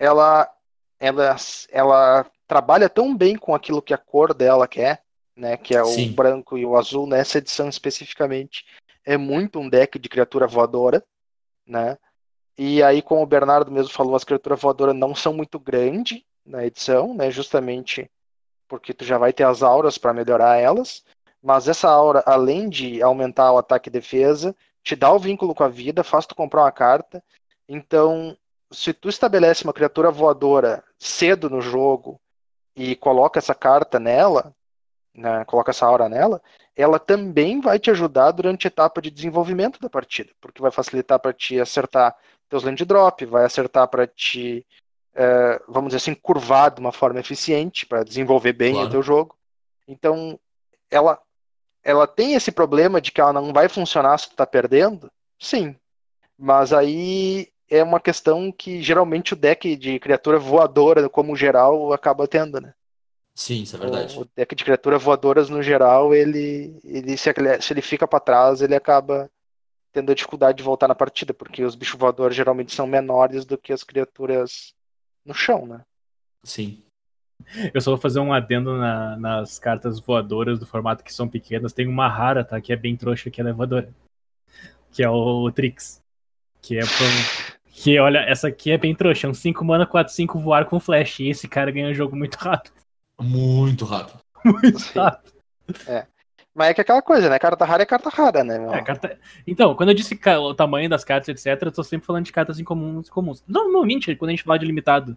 Ela, ela, ela trabalha tão bem com aquilo que a cor dela quer, né? Que é o Sim. branco e o azul, nessa edição especificamente. É muito um deck de criatura voadora, né? E aí, como o Bernardo mesmo falou, as criaturas voadoras não são muito grandes na edição, né? Justamente porque tu já vai ter as auras para melhorar elas. Mas essa aura, além de aumentar o ataque e defesa, te dá o vínculo com a vida, faz tu comprar uma carta. Então, se tu estabelece uma criatura voadora cedo no jogo e coloca essa carta nela, né, coloca essa aura nela, ela também vai te ajudar durante a etapa de desenvolvimento da partida, porque vai facilitar para te acertar teus land drop, vai acertar para te, eh, vamos dizer assim, curvar de uma forma eficiente para desenvolver bem Claro. o teu jogo. Então, ela ela tem esse problema de que ela não vai funcionar se tu tá perdendo? Sim. Mas aí é uma questão que geralmente o deck de criatura voadora, como geral, acaba tendo, né? Sim, isso é verdade. O, o deck de criatura voadoras, no geral, ele, ele se, ele- se ele fica pra trás, ele acaba tendo a dificuldade de voltar na partida, porque os bichos voadores geralmente são menores do que as criaturas no chão, né? Sim. Eu só vou fazer um adendo na- nas cartas voadoras do formato que são pequenas. Tem uma rara, tá? Que é bem trouxa, que ela é voadora. Que é o Trix. Que é pro- Que, olha, essa aqui é bem trouxa. É um 5 mana, 4, 5 voar com flash. E esse cara ganha o jogo muito rápido. Muito rápido. Muito Sim. rápido. Mas é que é aquela coisa, né? Carta rara é carta rara, né? meu? É, carta- Então, quando eu disse o tamanho das cartas, etc., eu tô sempre falando de cartas incomuns e comuns. Normalmente, quando a gente fala de limitado,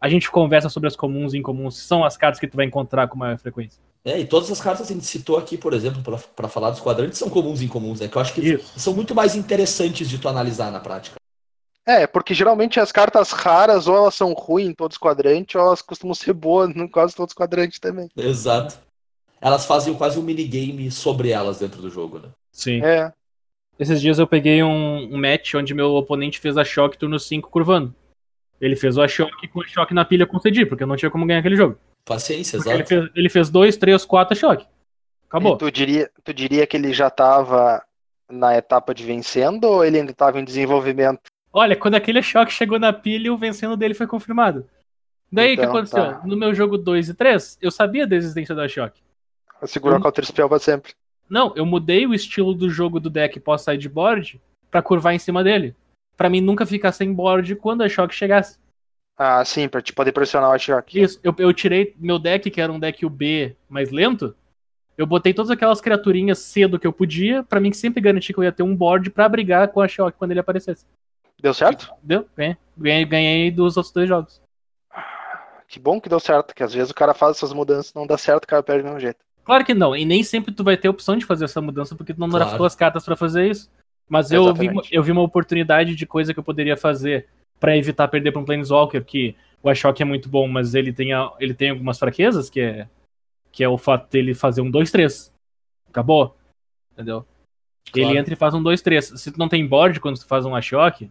a gente conversa sobre as comuns e incomuns. São as cartas que tu vai encontrar com maior frequência. É, e todas as cartas que a gente citou aqui, por exemplo, pra- pra falar dos quadrantes, são comuns e incomuns, né? Que eu acho que Isso. são muito mais interessantes de tu analisar na prática. É, porque geralmente as cartas raras ou elas são ruins em todos os quadrantes, ou elas costumam ser boas em quase todos os quadrantes também. Exato. Elas fazem quase um minigame sobre elas dentro do jogo, né? Sim. É, Esses dias eu peguei um, um match onde meu oponente fez a choque turno 5 curvando. Ele fez o a choque com a choque na pilha eu concedi, porque eu não tinha como ganhar aquele jogo. Paciência, Porque ele exato. fez, ele fez dois, três, quatro a choque. Acabou. E tu diria, tu diria que ele já estava na etapa de vencendo ou ele ainda estava em desenvolvimento? Olha, quando aquele choque chegou na pilha, o vencendo dele foi confirmado. Daí o que Então, aconteceu? tá. No meu jogo 2 e 3, eu sabia da existência da choque. Segurou Hum. a Counter Spell pra sempre. Não, eu mudei o estilo do jogo do deck pós-sideboard pra curvar em cima dele. Pra mim nunca ficar sem board quando a choque chegasse. Ah, sim, pra te poder pressionar o choque. Isso, eu, eu tirei meu deck, que era um deck UB mais lento. Eu botei todas aquelas criaturinhas cedo que eu podia, pra mim sempre garantir que eu ia ter um board pra brigar com a choque quando ele aparecesse. Deu certo? Deu? Ganhei. Ganhei, ganhei dos outros dois jogos. Que bom que deu certo, que às vezes o cara faz essas mudanças, não dá certo, o cara perde do mesmo jeito. Claro que não, e nem sempre tu vai ter opção de fazer essa mudança, porque tu não Claro. draftou as cartas pra fazer isso. Mas eu vi, eu vi uma oportunidade de coisa que eu poderia fazer pra evitar perder pra um Planeswalker, que o Ashok é muito bom, mas ele tem, a- ele tem algumas fraquezas, que é, que é o fato dele fazer um 2-3. Acabou. Entendeu? Claro. Ele entra e faz um 2-3. Se tu não tem board quando tu faz um Ashok,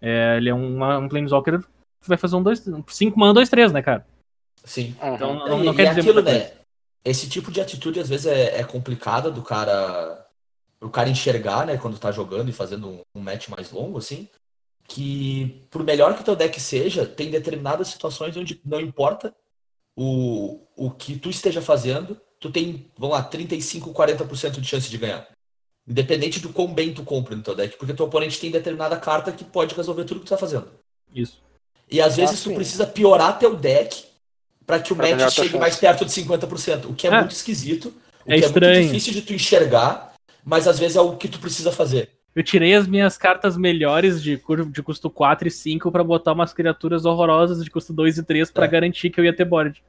é, ele é uma- um Planeswalker que vai fazer um 2 5 mana 2-3, né, cara? Sim. Uhum. Então É, não, não e quer é dizer aquilo, muita né? Esse tipo de atitude às vezes é, é complicada do cara o cara enxergar, né, quando tá jogando e fazendo um, um match mais longo, assim. que, por melhor que o teu deck seja, tem determinadas situações onde não importa o, o que tu esteja fazendo, tu tem, vamos lá, 35, 40% de chance de ganhar. Independente do quão bem tu compra no teu deck, porque teu oponente tem determinada carta que pode resolver tudo que tu tá fazendo. Isso. E às vezes tu sim. precisa piorar teu deck para que o Pra match chegue mais perto de 50%, o que é É. muito esquisito, o É que é estranho. muito difícil de tu enxergar, mas às vezes é o que tu precisa fazer. Eu tirei as minhas cartas melhores de, de custo 4 e 5 pra botar umas criaturas horrorosas de custo 2 e 3 pra É. garantir que eu ia ter board.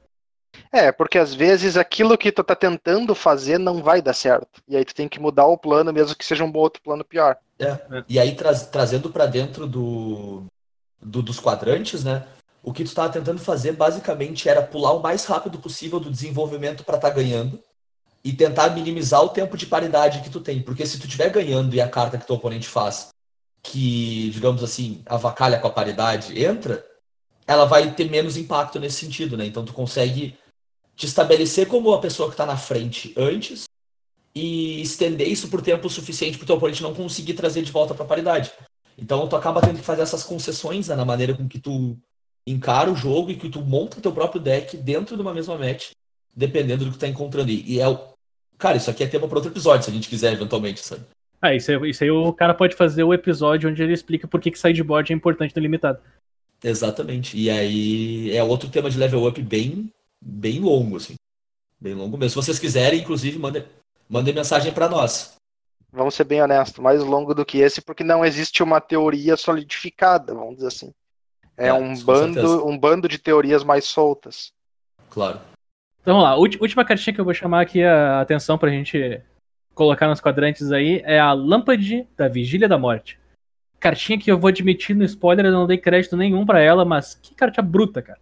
É, porque às vezes aquilo que tu tá tentando fazer não vai dar certo. E aí tu tem que mudar o plano, mesmo que seja um outro plano pior. E aí, traz- trazendo para dentro do, do- dos quadrantes, né? O que tu tava tentando fazer basicamente era pular o mais rápido possível do desenvolvimento para estar ganhando e tentar minimizar o tempo de paridade que tu tem. Porque se tu estiver ganhando e a carta que teu oponente faz, que, digamos assim, avacalha com a paridade, entra, ela vai ter menos impacto nesse sentido, né? Então tu consegue te estabelecer como a pessoa que tá na frente antes e estender isso por tempo suficiente para o teu oponente não conseguir trazer de volta para paridade. Então tu acaba tendo que fazer essas concessões né, na maneira com que tu encara o jogo e que tu monta teu próprio deck dentro de uma mesma match, dependendo do que tu tá encontrando. E, e é o... Cara, isso aqui é tema para outro episódio, se a gente quiser, eventualmente, sabe? Ah, isso aí, isso aí o cara pode fazer o episódio onde ele explica por que, que sideboard é importante no limitado. Exatamente. E aí é outro tema de level up bem, bem longo, assim. Bem longo mesmo. Se vocês quiserem, inclusive, mandem, mandem mensagem para nós. Vamos ser bem honestos, mais longo do que esse, porque não existe uma teoria solidificada, vamos dizer assim. É, É, um com certeza. bando, um bando de teorias mais soltas. Claro. Então vamos lá, última cartinha que eu vou chamar aqui a atenção pra gente colocar nos quadrantes aí é a Lâmpade da Vigília da Morte. Cartinha que eu vou admitir no spoiler, eu não dei crédito nenhum pra ela, mas que carta bruta, cara.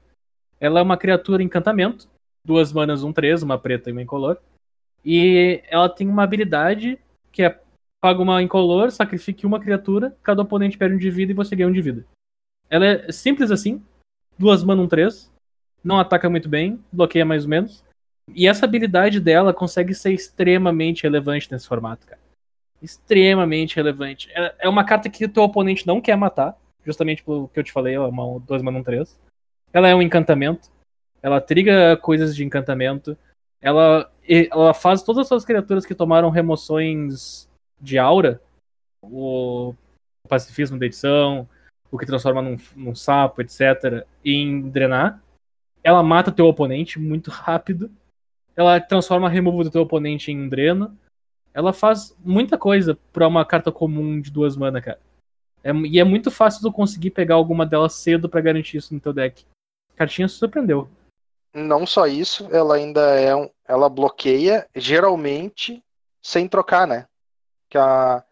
Ela é uma criatura encantamento, duas manas, um 3, uma preta e uma incolor. E ela tem uma habilidade que é paga uma incolor, sacrifique uma criatura, cada oponente perde um de vida e você ganha um de vida. Ela é simples assim, duas manas, um 3, não ataca muito bem, bloqueia mais ou menos. E essa habilidade dela consegue ser extremamente relevante nesse formato, cara. Extremamente relevante. É é uma carta que o teu oponente não quer matar, justamente pelo que eu te falei, é uma 2 mana 1 3. Ela é um encantamento. Ela triga coisas de encantamento. Ela, ela faz todas as suas criaturas que tomaram remoções de aura, o pacifismo da edição, o que transforma num, num sapo, etc., em drenar. Ela mata teu oponente muito rápido. Ela transforma a removal do teu oponente em dreno. Ela faz muita coisa pra uma carta comum de duas mana, cara. É- e é muito fácil tu conseguir pegar alguma delas cedo pra garantir isso no teu deck. A cartinha surpreendeu. Não só isso, ela ainda é um, ela bloqueia geralmente sem trocar, né? Que a-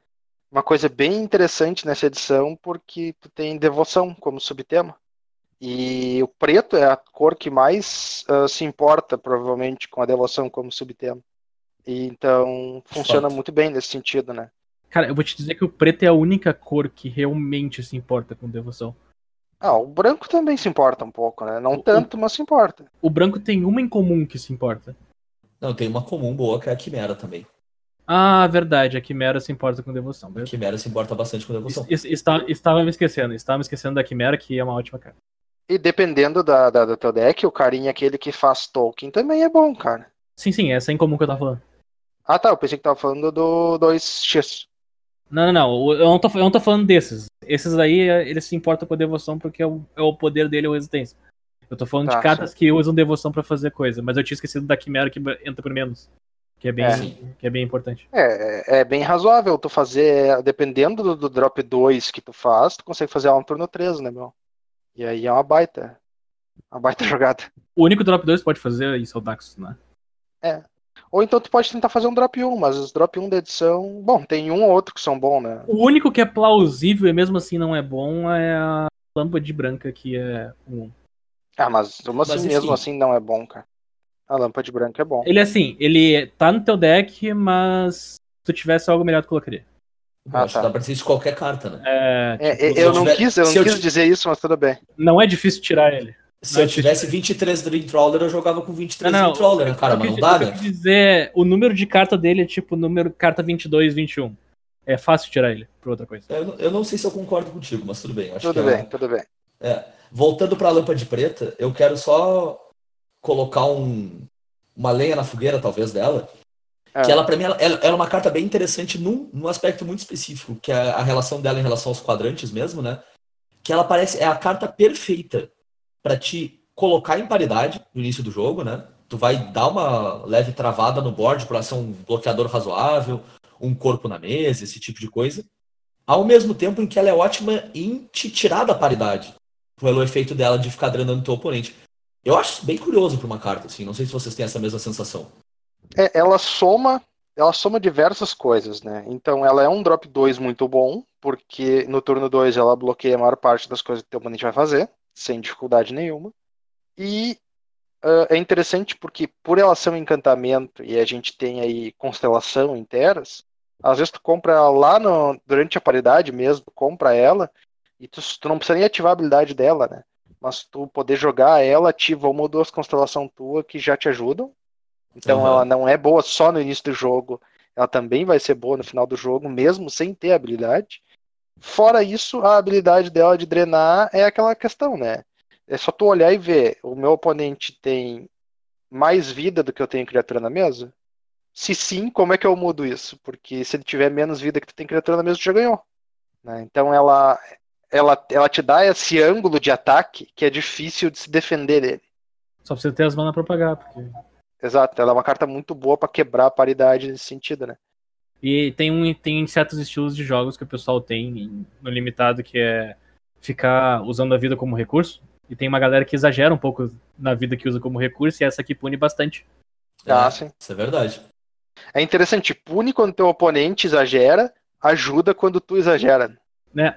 uma coisa bem interessante nessa edição, porque tu tem devoção como subtema. E o preto é a cor que mais ah, se importa, provavelmente, com a devoção como subtema. E então funciona fato. muito bem nesse sentido, né? Cara, eu vou te dizer que o preto é a única cor que realmente se importa com devoção. Ah, o branco também se importa um pouco, né? Não O- tanto, mas se importa. O branco tem uma em comum que se importa. Não, tem uma comum boa que é a Quimera também. Ah, verdade, a Quimera se importa com devoção. A. Quimera se importa bastante com devoção. Es- es- está- estava me esquecendo, estava me esquecendo da Quimera, que é uma ótima carta. E dependendo da, da, do teu deck, o carinha aquele que faz token também é bom, cara. Sim, sim, essa é em comum que eu tava falando. Ah, tá. Eu pensei que tava falando do 2x. Não, não, não. Eu não tô, eu não tô falando desses. Esses aí, é, eles se importam com a devoção porque é o, é o poder dele ou resistência. Eu tô falando Tá, de cartas que usam devoção pra fazer coisa, mas eu tinha esquecido da Quimera que entra por menos. Que é bem, É. que é bem importante. É, é bem razoável tu fazer, dependendo do, do drop 2 que tu faz, tu consegue fazer ela no turno 3, né, meu? E aí é uma baita. Uma baita jogada. O único drop 2 que pode fazer isso é o Daxus, né? Ou então tu pode tentar fazer um drop 1, mas os drop 1 da edição. Bom, tem um ou outro que são bons, né? O único que é plausível e mesmo assim não é bom é a lâmpada de branca, que é um. Ah, mas mesmo assim, Mas, mesmo assim não é bom, cara. A lâmpada de branco é bom. Ele é assim, ele tá no teu deck, mas se tu tivesse algo melhor tu colocaria. Ah, Acho tá. que dá pra dizer de qualquer carta, né? É, É, tipo, é, eu eu não tiver- quis, eu não eu quis ti- dizer isso, mas tudo bem. não é difícil tirar ele. Se Não, eu tivesse 23 Dream Trawler, eu jogava com 23 Não, não, Dream Trawler, cara? Mas não eu- dá, né? dizer, o número de carta dele é tipo número carta 22, 21. é fácil tirar ele pra outra coisa. Eu, não- eu não sei se eu concordo contigo, mas tudo bem. Tudo que é- bem, tudo bem. É, voltando para a lâmpada de preta, eu quero só colocar um, uma lenha na fogueira, talvez, dela. É. Que ela, para mim, ela, ela é uma carta bem interessante num, num aspecto muito específico, que é a relação dela em relação aos quadrantes mesmo, né? Que ela parece é a carta perfeita para te colocar em paridade no início do jogo, né? Tu vai dar uma leve travada no board para ser um bloqueador razoável, um corpo na mesa, esse tipo de coisa. Ao mesmo tempo em que ela é ótima em te tirar da paridade pelo efeito dela de ficar drenando teu oponente. Eu acho bem curioso para uma carta, assim. Não sei se vocês têm essa mesma sensação. É, ela soma, ela soma diversas coisas, né? Então ela é um drop 2 muito bom, porque no turno 2 ela bloqueia a maior parte das coisas que teu oponente vai fazer, sem dificuldade nenhuma. E ah, é interessante porque por ela ser um encantamento e a gente tem aí constelação em Teras, às vezes tu compra ela lá no, durante a paridade mesmo, compra ela e tu, tu não precisa nem ativar a habilidade dela, né? Mas tu poder jogar ela, ativa uma ou duas constelação tua que já te ajudam. Então Uhum. ela não é boa só no início do jogo, ela também vai ser boa no final do jogo, mesmo sem ter habilidade. Fora isso, a habilidade dela de drenar é aquela questão, né? É só tu olhar e ver, o meu oponente tem mais vida do que eu tenho criatura na mesa? Se sim, como é que eu mudo isso? Porque se ele tiver menos vida que tu tem criatura na mesa, tu já ganhou. né? Então ela, ela, ela te dá esse ângulo de ataque que é difícil de se defender dele. Só precisa ter as manas pra pagar, porque Exato, ela é uma carta muito boa pra quebrar a paridade nesse sentido, né? E tem, um, tem certos estilos de jogos que o pessoal tem em- no limitado, que é ficar usando a vida como recurso. E tem uma galera que exagera um pouco na vida que usa como recurso, e essa aqui pune bastante. Ah, É, sim. Isso é verdade. É interessante, pune quando teu oponente exagera, ajuda quando tu exagera. Né?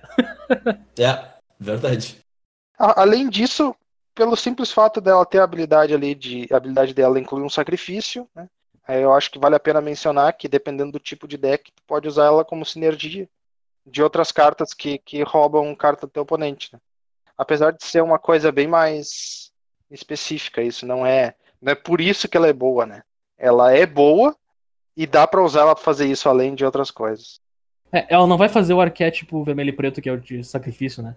É, verdade. A- Além disso, pelo simples fato dela ter a habilidade ali de a habilidade dela inclui um sacrifício, né? Aí eu acho que vale a pena mencionar que dependendo do tipo de deck, tu pode usar ela como sinergia de outras cartas que, que roubam carta do teu oponente, né? Apesar de ser uma coisa bem mais específica, isso não é, não é por isso que ela é boa, né? Ela é boa e dá pra usar ela pra fazer isso além de outras coisas. É, ela não vai fazer o arquétipo vermelho e preto, que é o de sacrifício, né?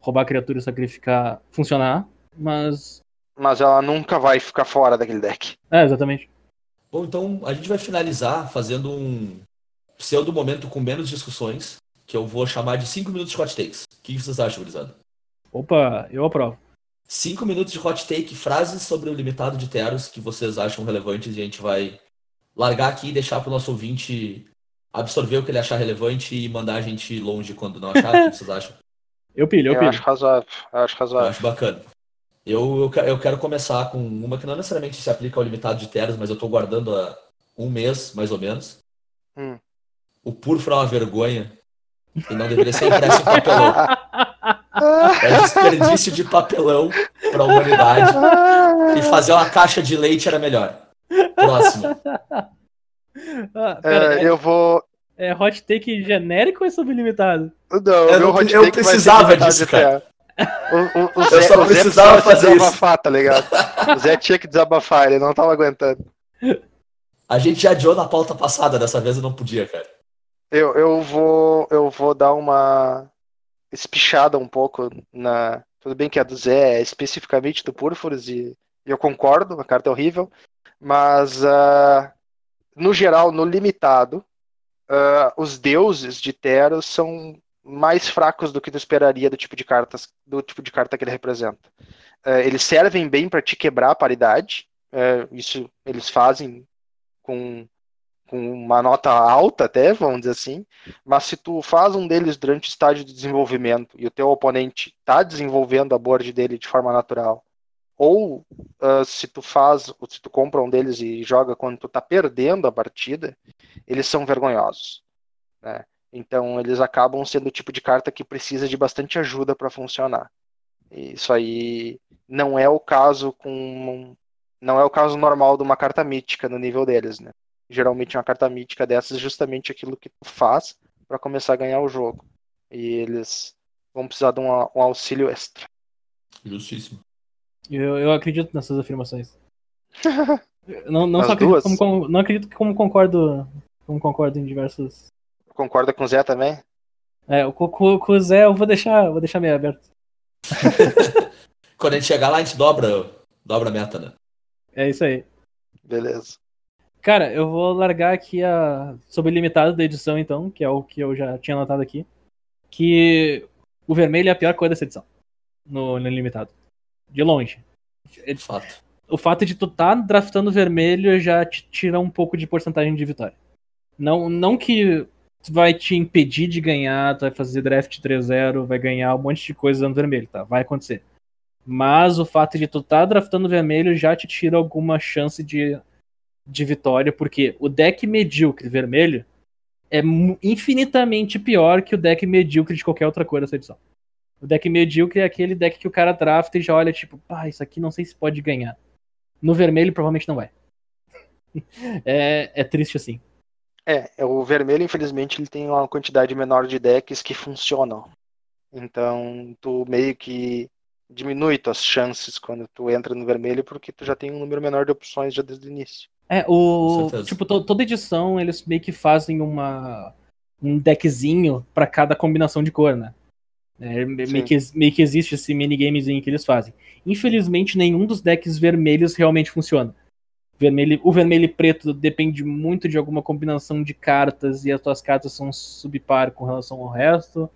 Roubar a criatura e sacrificar funcionar, mas. Mas ela nunca vai ficar fora daquele deck. É, exatamente. Bom, então a gente vai finalizar fazendo um pseudo momento com menos discussões, que eu vou chamar de 5 minutos de hot takes. O que vocês acham, gurizada? Opa, eu aprovo. 5 minutos de hot take, frases sobre o limitado de Teros que vocês acham relevantes e a gente vai largar aqui e deixar para o nosso ouvinte absorver o que ele achar relevante e mandar a gente longe quando não achar. o que vocês acham? Eu pilho, eu Eu pilho. acho razoável. Eu acho Eu razoável. acho bacana. Eu, eu, eu quero começar com uma que não necessariamente se aplica ao limitado de Teros, mas eu tô guardando há um mês, mais ou menos. Hum. O Purfra é uma vergonha e não deveria ser impresso em papelão. É desperdício de papelão para a humanidade. E fazer uma caixa de leite era melhor. Próximo. Ah, pera, É, é, eu vou. é hot take genérico ou é sobre limitado? Não, Eu meu hot eu take precisava disso, terra. O, o, o Eu Zé, só o Zé precisava fazer isso. desabafar, tá ligado? O Zé tinha que desabafar, ele não tava aguentando. A gente já adiou na pauta passada, dessa vez eu não podia, cara. Eu, eu vou eu vou dar uma espichada um pouco na. Tudo bem que a do Zé é especificamente do Púrfuros e, e eu concordo, a carta é horrível, mas ah, no geral, no limitado, ah, os deuses de Teros são mais fracos do que tu esperaria do tipo de cartas, do tipo de carta que ele representa. Ah, eles servem bem para te quebrar a paridade, ah, isso eles fazem com com uma nota alta até, vamos dizer assim, mas se tu faz um deles durante o estágio de desenvolvimento e o teu oponente está desenvolvendo a board dele de forma natural, ou ah, se tu faz, se tu compra um deles e joga quando tu tá perdendo a partida, eles são vergonhosos, né? Então eles acabam sendo o tipo de carta que precisa de bastante ajuda para funcionar. Isso aí não é o caso com não é o caso normal de uma carta mítica no nível deles, né? geralmente uma carta mítica dessas é justamente aquilo que tu faz para começar a ganhar o jogo. E eles vão precisar de um, um auxílio extra. Justíssimo. Eu, eu acredito nessas afirmações. Não, não As só acredito duas? como, como- não acredito que como concordo, como concordo em diversos Concorda com o Zé também? É, o, com, com o Zé eu vou deixar, vou deixar meio aberto. Quando a gente chegar lá, a gente dobra, dobra a meta, né? É isso aí. Beleza. Cara, eu vou largar aqui a sobre limitado da edição, então, que é o que eu já tinha anotado aqui. Que o vermelho é a pior coisa dessa edição. No, no limitado. De longe. De fato. O fato de tu tá draftando vermelho já te tira um pouco de porcentagem de vitória. Não, não que vai te impedir de ganhar, tu vai fazer draft 3-0, vai ganhar um monte de coisa dando vermelho, tá? Vai acontecer. Mas o fato de tu tá draftando vermelho já te tira alguma chance de, de vitória, porque o deck medíocre vermelho é infinitamente pior que o deck medíocre de qualquer outra cor dessa edição. O deck medíocre é aquele deck que o cara drafta e já olha tipo, pá, isso aqui não sei se pode ganhar. No vermelho provavelmente não vai. é, é triste assim. É, é, o vermelho, infelizmente, ele tem uma quantidade menor de decks que funcionam. Então, tu meio que diminui tuas chances quando tu entra no vermelho, porque tu já tem um número menor de opções já desde o início. É, o. Tipo, to- toda edição eles meio que fazem uma. um deckzinho pra cada combinação de cor, né? É, Sim. meio, que, meio que existe esse minigamezinho que eles fazem. Infelizmente, nenhum dos decks vermelhos realmente funciona. Vermelho, o vermelho e preto depende muito de alguma combinação de cartas e as tuas cartas são subpar com relação ao resto.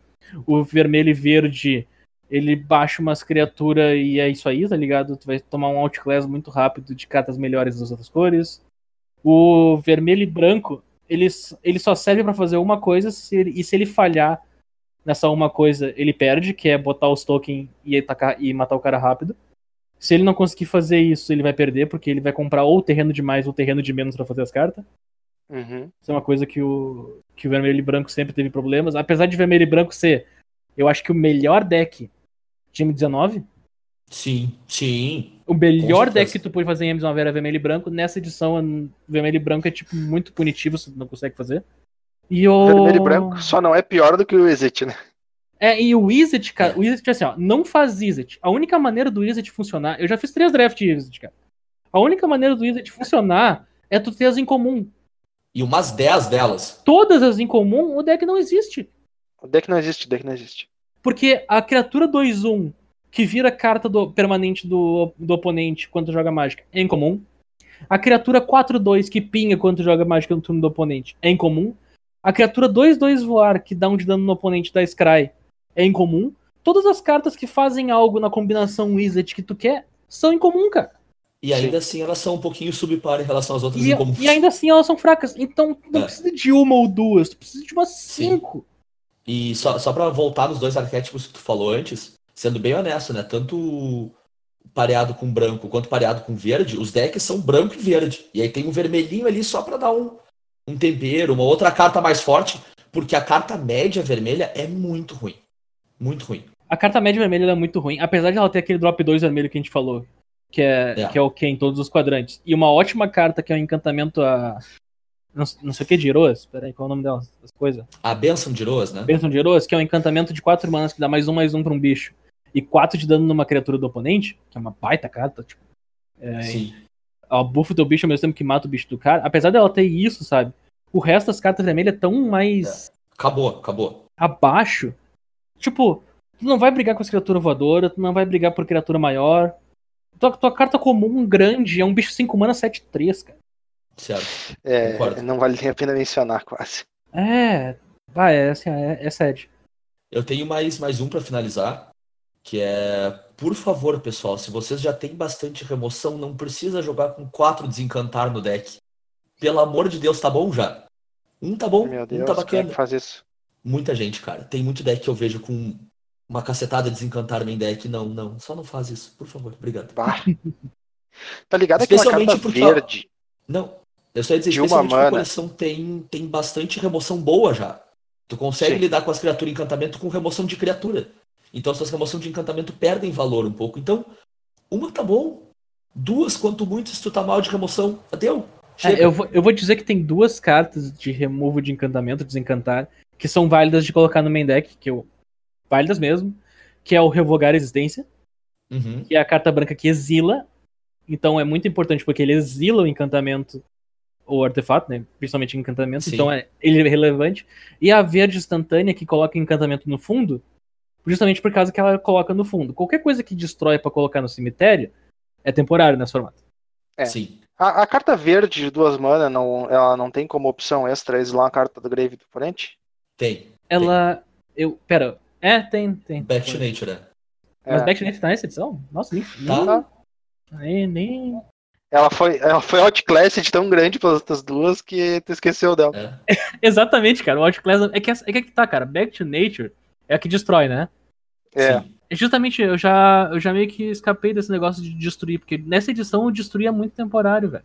O vermelho e verde, ele baixa umas criaturas e é isso aí, tá ligado? Tu vai tomar um outclass muito rápido de cartas melhores das outras cores. O vermelho e branco, ele, ele só serve pra fazer uma coisa se e se ele falhar nessa uma coisa, ele perde, que é botar os tokens e, atacar, e matar o cara rápido. Se ele não conseguir fazer isso, ele vai perder, porque ele vai comprar ou terreno de mais ou terreno de menos pra fazer as cartas. Uhum. Isso é uma coisa que o, que o vermelho e branco sempre teve problemas. Apesar de vermelho e branco ser, eu acho que o melhor deck de M19, Sim, sim. o melhor deck que tu pode fazer em M19 era vermelho e branco. Nessa edição, vermelho e branco é tipo muito punitivo, você não consegue fazer. E o. Vermelho e branco só não é pior do que o Exit, né? É, e o Wizard, cara, o Wizard, assim, ó, não faz Wizard. A única maneira do Wizard funcionar. Eu já fiz três drafts de Wizard, cara. A única maneira do Wizard funcionar é tu ter as em comum. E umas 10 delas. Todas as em comum, o deck não existe. O deck não existe, o deck não existe. Porque a criatura 2-1 que vira carta do- permanente do, do oponente quando joga mágica é incomum. A criatura 4-2 que pinga quando joga mágica no turno do oponente é incomum. A criatura 2-2 voar que dá um de dano no oponente da Scry é incomum. Todas as cartas que fazem algo na combinação Wizard que tu quer são incomum, cara. E ainda assim elas são um pouquinho subpar em relação às outras E, incomuns. e ainda assim elas são fracas. Então tu não É. precisa de uma ou duas, tu precisa de umas Sim. cinco. E só, só pra voltar nos dois arquétipos que tu falou antes, sendo bem honesto, né? Tanto pareado com branco quanto pareado com verde, os decks são branco e verde. E aí tem um vermelhinho ali só pra dar um, um tempero, uma outra carta mais forte, porque a carta média vermelha é muito ruim. Muito ruim. A carta média vermelha é muito ruim, apesar de ela ter aquele drop 2 vermelho que a gente falou, que é, É. que é o que em todos os quadrantes. E uma ótima carta que é um encantamento a. Não, não sei o que de Heroas. Peraí, qual é o nome dela? Das coisas. A benção de Roas, né? Bênção de Heroas, que é um encantamento de 4 manas que dá mais um, mais um pra um bicho. E 4 de dano numa criatura do oponente, que é uma baita carta, tipo. É, Sim. Ela buffa o teu bicho ao mesmo tempo que mata o bicho do cara. Apesar dela ter isso, sabe? O resto das cartas vermelhas é tão mais Acabou, acabou. abaixo. Tipo, tu não vai brigar com as criaturas voadoras, tu não vai brigar por criatura maior. Tua, tua carta comum grande é um bicho 5 mana 7-3, cara. Certo. É, Concordo. não vale nem a pena mencionar, quase. É. Vai, é, assim, é, é. Eu tenho mais, mais um pra finalizar, que é, por favor, pessoal, se vocês já têm bastante remoção, não precisa jogar com quatro desencantar no deck. Pelo amor de Deus, tá bom já? Um tá bom, Meu um Deus, tá como é bacana. que faz isso? Muita gente, cara. Tem muito deck que eu vejo com uma cacetada de desencantar main deck. Não, não, só não faz isso, por favor, obrigado. Bah. Tá ligado aquela Especialmente carta porque, verde? Não, eu só ia dizer, De uma especialmente porque a mana. coleção tem, tem bastante remoção boa já. Tu consegue Sim. lidar com as criaturas encantamento com remoção de criatura. Então suas remoção de encantamento perdem valor um pouco. Então, uma tá bom. Duas, quanto muito, se tu tá mal de remoção, deu. É, eu, vou, eu vou dizer que tem duas cartas de removal de encantamento, desencantar, que são válidas de colocar no main deck, que eu. Válidas mesmo. Que é o Revogar Existência, Uhum. que é a carta branca que exila. Então é muito importante porque ele exila o encantamento o artefato, né? Principalmente encantamento, Sim. então é, ele é relevante. E a verde instantânea que coloca encantamento no fundo, justamente por causa que ela coloca no fundo. Qualquer coisa que destrói pra colocar no cemitério é temporário nesse formato. É. Sim. A, a carta verde de duas mana, não, ela não tem como opção extra exilar a carta do Grave do oponente? Tem. Ela. Eu. Pera. É, tem, tem. Back to Nature, né? Mas É. Back to Nature tá nessa edição? Nossa, nem. Tá. Nem. nem... Ela foi, ela foi outclassed tão grande pelas outras duas que tu esqueceu dela. É. Exatamente, cara. O Outclass. É que, é que tá, cara. Back to Nature é a que destrói, né? É. Sim. É Justamente, eu já, eu já meio que escapei desse negócio de destruir, porque nessa edição eu destruía muito temporário, velho.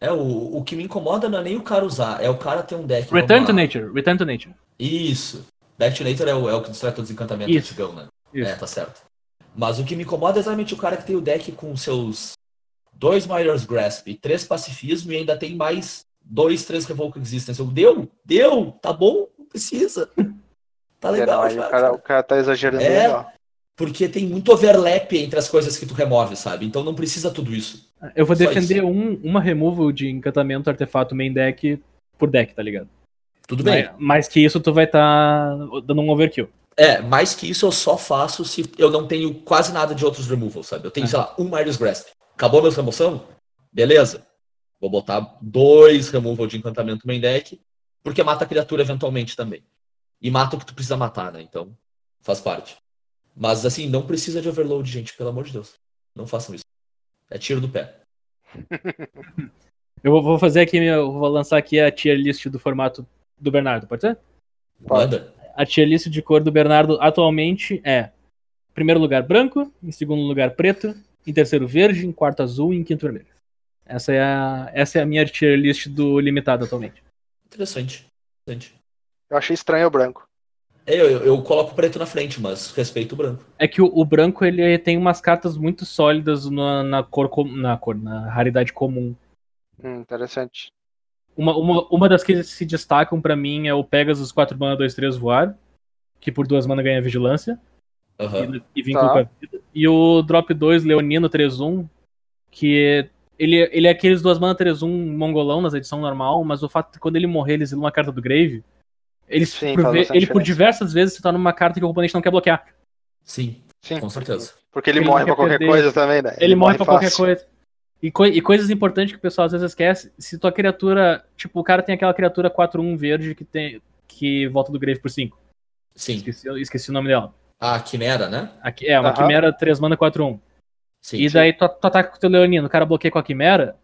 É, o, o que me incomoda não é nem o cara usar, é o cara ter um deck. Return to. Nature, Return to Nature. Isso. Back to Nature é o, é o que destrói todos os encantamentos Isso. antigão, né? Isso. É, tá certo. Mas o que me incomoda é exatamente o cara que tem o deck com seus dois Miner's Grasp e três pacifismo e ainda tem mais dois, três Revoke Existence. Eu, deu, deu, tá bom, não precisa. Tá legal, não, já, o, cara, o cara tá exagerando É. legal. Porque tem muito overlap entre as coisas que tu remove, sabe? Então não precisa tudo isso. Eu vou Só defender um, uma removal de encantamento artefato main deck por deck, tá ligado? Tudo bem. Mas, mais que isso, tu vai estar dando um overkill. É, mais que isso eu só faço se eu não tenho quase nada de outros removals, sabe? Eu tenho, É. sei lá, um Miner's Grasp. Acabou minha remoção? Beleza. Vou botar dois removal de encantamento main deck, porque mata a criatura eventualmente também. E mata o que tu precisa matar, né? Então, faz parte. Mas assim, não precisa de overload, gente, pelo amor de Deus. Não façam isso. É tiro do pé. Eu vou- fazer aqui, eu vou lançar aqui a tier list do formato do Bernardo, pode ser? Pode. Manda. A tier list de cor do Bernardo atualmente é: em primeiro lugar branco, em segundo lugar preto, em terceiro verde, em quarto azul e em quinto vermelho. Essa é a, essa é a minha tier list do limitado atualmente. Interessante. Interessante. Eu achei estranho o branco. É, Eu, eu, eu coloco o preto na frente, mas respeito o branco. É que o, o branco ele tem umas cartas muito sólidas na, na cor com- na cor, na raridade comum. Hum, interessante. Uma, uma, uma das que se destacam pra mim é o Pegasus 4 mana 2 3 voar, que por duas mana ganha vigilância Aham. e, e vincula Tá. com a vida. E o Drop 2 Leonino 3-1, que ele, ele é aqueles duas mana 3-1 mongolão nas edição normal, mas o fato de que quando ele morrer ele exila uma carta do Grave, ele, Sim, por, ve- ele por diversas vezes se torna uma carta que o oponente não quer bloquear. Sim, Sim. com certeza. Porque ele, Ele morre pra qualquer perder. coisa também, né? Ele, morre pra qualquer coisa. E, coi- e coisas importantes que o pessoal às vezes esquece. Se tua criatura. Tipo, o cara tem aquela criatura 4-1 verde que tem. que volta do Grave por 5. Sim. Esqueci, esqueci o nome dela. A Quimera, né? Aqui, é, uma Aham. Quimera 3 mana 4-1. Sim. E daí tu, tu ataca com o teu Leonino, o cara bloqueia com a Quimera.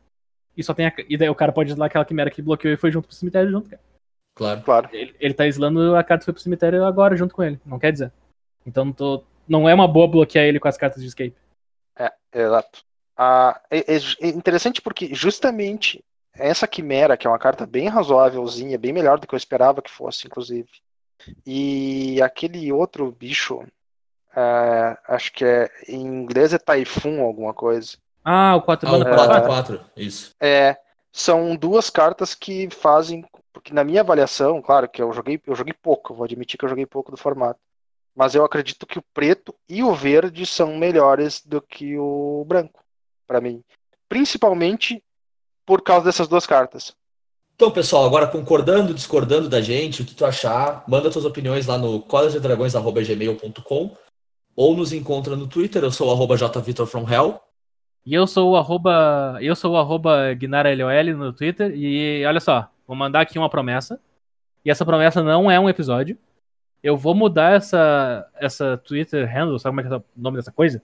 E só tem a, E daí o cara pode exilar aquela Quimera que bloqueou e foi junto pro cemitério junto, cara. Claro. Claro. Ele, ele tá exilando a carta que foi pro cemitério agora junto com ele. Não quer dizer. Então tu, não é uma boa bloquear ele com as cartas de escape. É, exato. Ah, é, é interessante porque justamente essa quimera, que é uma carta bem razoávelzinha, bem melhor do que eu esperava que fosse, inclusive. E aquele outro bicho, ah, acho que é em inglês é Typhoon alguma coisa. Ah, o 4 Ah, o mana quatro. 4 4-4. Isso. É, são duas cartas que fazem, porque na minha avaliação, claro que eu joguei, eu joguei pouco, eu vou admitir que eu joguei pouco do formato. Mas eu acredito que o preto e o verde são melhores do que o branco, pra mim. Principalmente por causa dessas duas cartas. Então, pessoal, agora concordando, discordando da gente, o que tu achar, manda tuas opiniões lá no colegedragões.gmail.com ou nos encontra no Twitter, eu sou o arroba jvitorfromhell. E eu sou o arroba. Eu sou o arroba no Twitter. E olha só, vou mandar aqui uma promessa. E essa promessa não é um episódio. Eu vou mudar essa, essa Twitter handle, sabe como é que é o nome dessa coisa?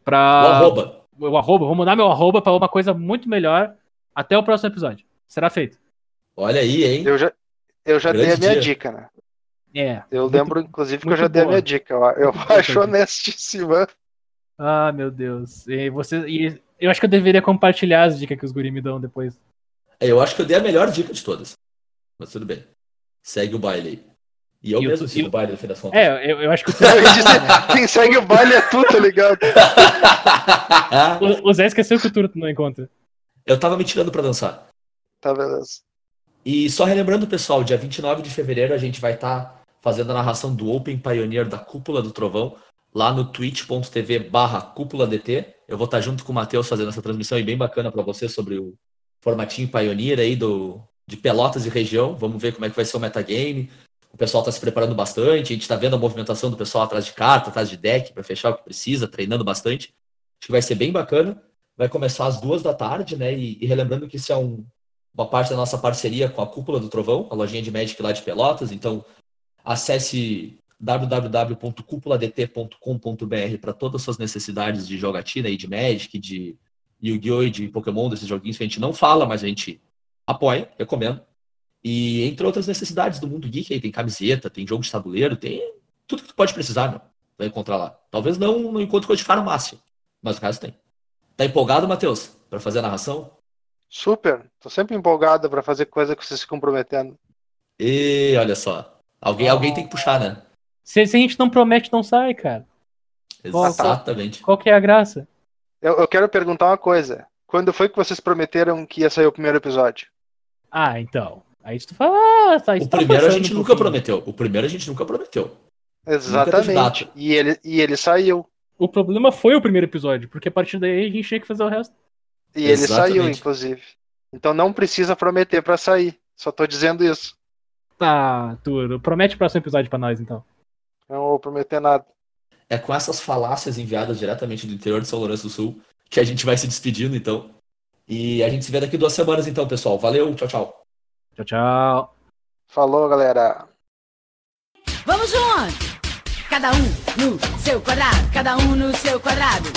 O Pra. arroba. O arroba. Vou mudar meu arroba pra uma coisa muito melhor até o próximo episódio. Será feito. Olha aí, hein? Eu já, eu já Grande dei a minha dia. dica, né? É. Eu muito- lembro, inclusive, que eu já dei a boa. minha dica. Eu, eu acho boa. honestíssima. Ah, meu Deus. E você. E eu acho que eu deveria compartilhar as dicas que os guri me dão depois. É, Eu acho que eu dei a melhor dica de todas. Mas tudo bem. Segue o baile aí. E eu E mesmo e sigo o- baile no fim das contas. É, eu, eu acho que o, Quem segue o baile é tu, tá ligado? o, o Zé esqueceu que o Turto não encontra. eu tava me tirando pra dançar. Tá, beleza. E só relembrando, pessoal, dia 29 de fevereiro a gente vai estar fazendo a narração do Open Pioneer da Cúpula do Trovão, lá no twitch.tv barra cúpula DT. Eu vou estar junto com o Matheus fazendo essa transmissão aí bem bacana para você sobre o formatinho Pioneer aí do, de Pelotas e região. Vamos ver como é que vai ser o metagame. O pessoal está se preparando bastante, a gente está vendo a movimentação do pessoal atrás de carta, atrás de deck, para fechar o que precisa, treinando bastante. Acho que vai ser bem bacana. Vai começar às duas da tarde, né? E, e relembrando que isso é um, uma parte da nossa parceria com a Cúpula do Trovão, a lojinha de Magic lá de Pelotas. Então, acesse www.cúpuladt.com.br para todas as suas necessidades de jogatina e de Magic, de Yu-Gi-Oh! e de Pokémon, desses joguinhos que a gente não fala, mas a gente apoia, recomendo. E entre outras necessidades do mundo geek, aí tem camiseta, tem jogo de tabuleiro, tem tudo que tu pode precisar, né? Vai encontrar lá. Talvez não no encontro coisa de farmácia, mas o caso tem. Tá empolgado, Matheus, para fazer a narração? Super. Tô sempre empolgado para fazer coisa que vocês se comprometendo. E olha só. Alguém, alguém tem que puxar, né? Se, se a gente não promete, não sai, cara. Exatamente. Qual que é a graça? Eu, eu quero perguntar uma coisa. Quando foi que vocês prometeram que ia sair o primeiro episódio? Ah, então. Aí tu fala, ah, tá, isso O tá primeiro a gente um nunca prometeu. O primeiro a gente nunca prometeu. Exatamente. data. E ele, e ele saiu. O problema foi o primeiro episódio, porque a partir daí a gente tinha que fazer o resto. E ele saiu, Exatamente. inclusive. Então não precisa prometer para sair. Só tô dizendo isso. Tá, Arthur, promete o próximo episódio pra nós, então. Não vou prometer nada. É com essas falácias enviadas diretamente do interior de São Lourenço do Sul que a gente vai se despedindo, então. E a gente se vê daqui duas semanas, então, pessoal. Valeu, tchau, tchau. Tchau, tchau. Falou, galera. Vamos junto! Cada um no seu quadrado, cada um no seu quadrado.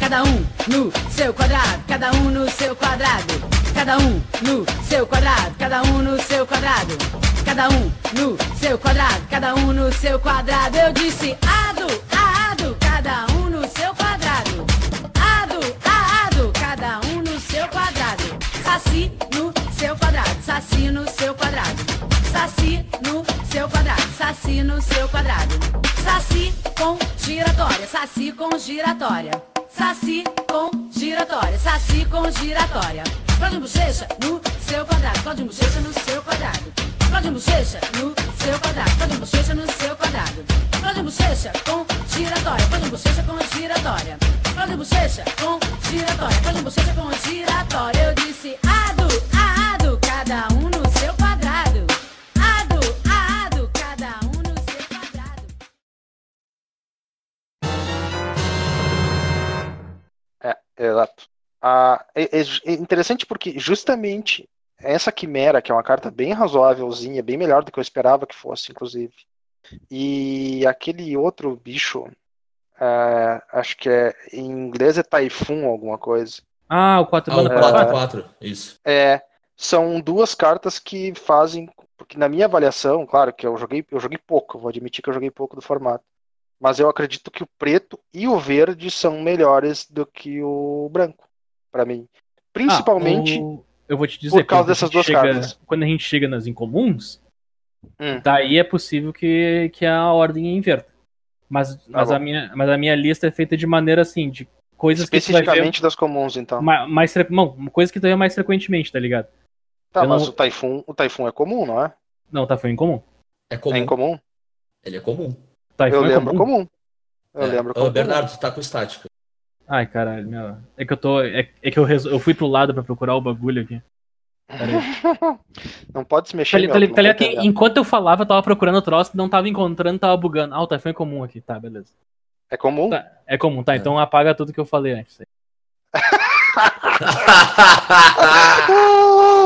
Cada um no seu quadrado, cada um no seu quadrado. Cada um no seu quadrado, cada um no seu quadrado. Cada um no seu quadrado, cada um no seu quadrado. Eu disse ado, ado, no seu quadrado. Ado, ado, cada um no seu quadrado. Saci no seu quadrado, saci no seu quadrado. Saci no seu quadrado, saci no seu quadrado. Saci com giratória, saci com giratória. Saci com giratória, saci com giratória. Cláudio Bochecha no seu quadrado, Cláudio Bochecha no seu quadrado. Cláudio Bochecha no seu quadrado, Cláudio Bochecha no seu quadrado. Cláudio Bochecha com giratória, Cláudio Bochecha com giratória. Cláudio Bochecha com giratória, Cláudio Bochecha com giratória. Eu disse ado, ado, cada um no seu quadrado. Ado, ado, cada um no seu quadrado. É, exato. Ah, é, é é interessante porque justamente essa quimera, que é uma carta bem razoávelzinha, bem melhor do que eu esperava que fosse, inclusive. E aquele outro bicho, é, acho que é em inglês é Typhoon alguma coisa. Ah, o 4 Ah, mana 4 4. 4 Isso. É, são duas cartas que fazem, porque na minha avaliação, claro que eu joguei, eu joguei pouco, vou admitir que eu joguei pouco do formato. Mas eu acredito que o preto e o verde são melhores do que o branco, pra mim. Principalmente, Ah, o- Eu vou te dizer, por causa quando a dessas gente duas chega- cartas. Quando a gente chega nas incomuns, Hum. daí é possível que, que a ordem inverta. Mas, mas, bom. a minha, mas a minha lista é feita de maneira assim, de coisas que tu vai ver especificamente das comuns, então. ma- mais, fre- não, coisas que tu vê mais frequentemente, tá ligado? Tá, eu mas não- o Typhoon, o Typhoon é comum, não é? Não, tá, foi incomum. É É comum. incomum? Ele é comum. Tá, Eu foi lembro incomum. comum. Eu É. lembro Ô, comum. Bernardo, tu tá com estática. Ai, caralho, meu. É que eu tô. É, é que eu, resol- eu fui pro lado pra procurar o bagulho aqui. Pera aí. Não pode se Tá, mexer, li- meu, tá tá ligado tá que enquanto eu falava, eu tava procurando o troço, não tava encontrando, tava bugando. Ah, o Typhoon é comum aqui. Tá, beleza. É comum? Tá, é comum, tá. Então apaga tudo que eu falei antes.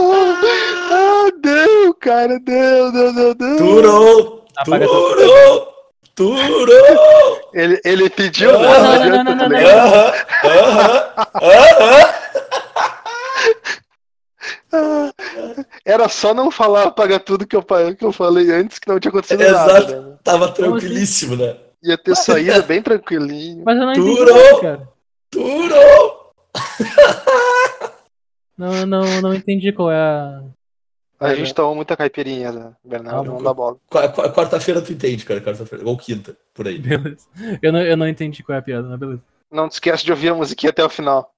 Ah, não, cara, não, não, não, não. Turou! Apaga Turou! Turou! Ele, ele pediu, Não, né? não, não, adianta, não, tá não, não, ligado? Aham! Aham! Aham! Era só não falar, apagar tudo que eu, que eu falei antes, que não tinha acontecido Exato. nada. Né? Tava tranquilíssimo, né? Ia ter saído bem tranquilinho. Mas eu não entendi, nada, cara. Turou! Não, não, não entendi qual é a. A gente tomou muita caipirinha, né, Bernardo? Ah, não dá bola. Qua- qua- Quarta-feira tu entende, cara. Quarta-feira. Ou quinta, por aí. Beleza. Eu não, eu não entendi qual é a piada, mas beleza. Não te esquece de ouvir a musiquinha até o final.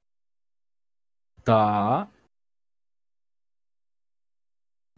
Tá.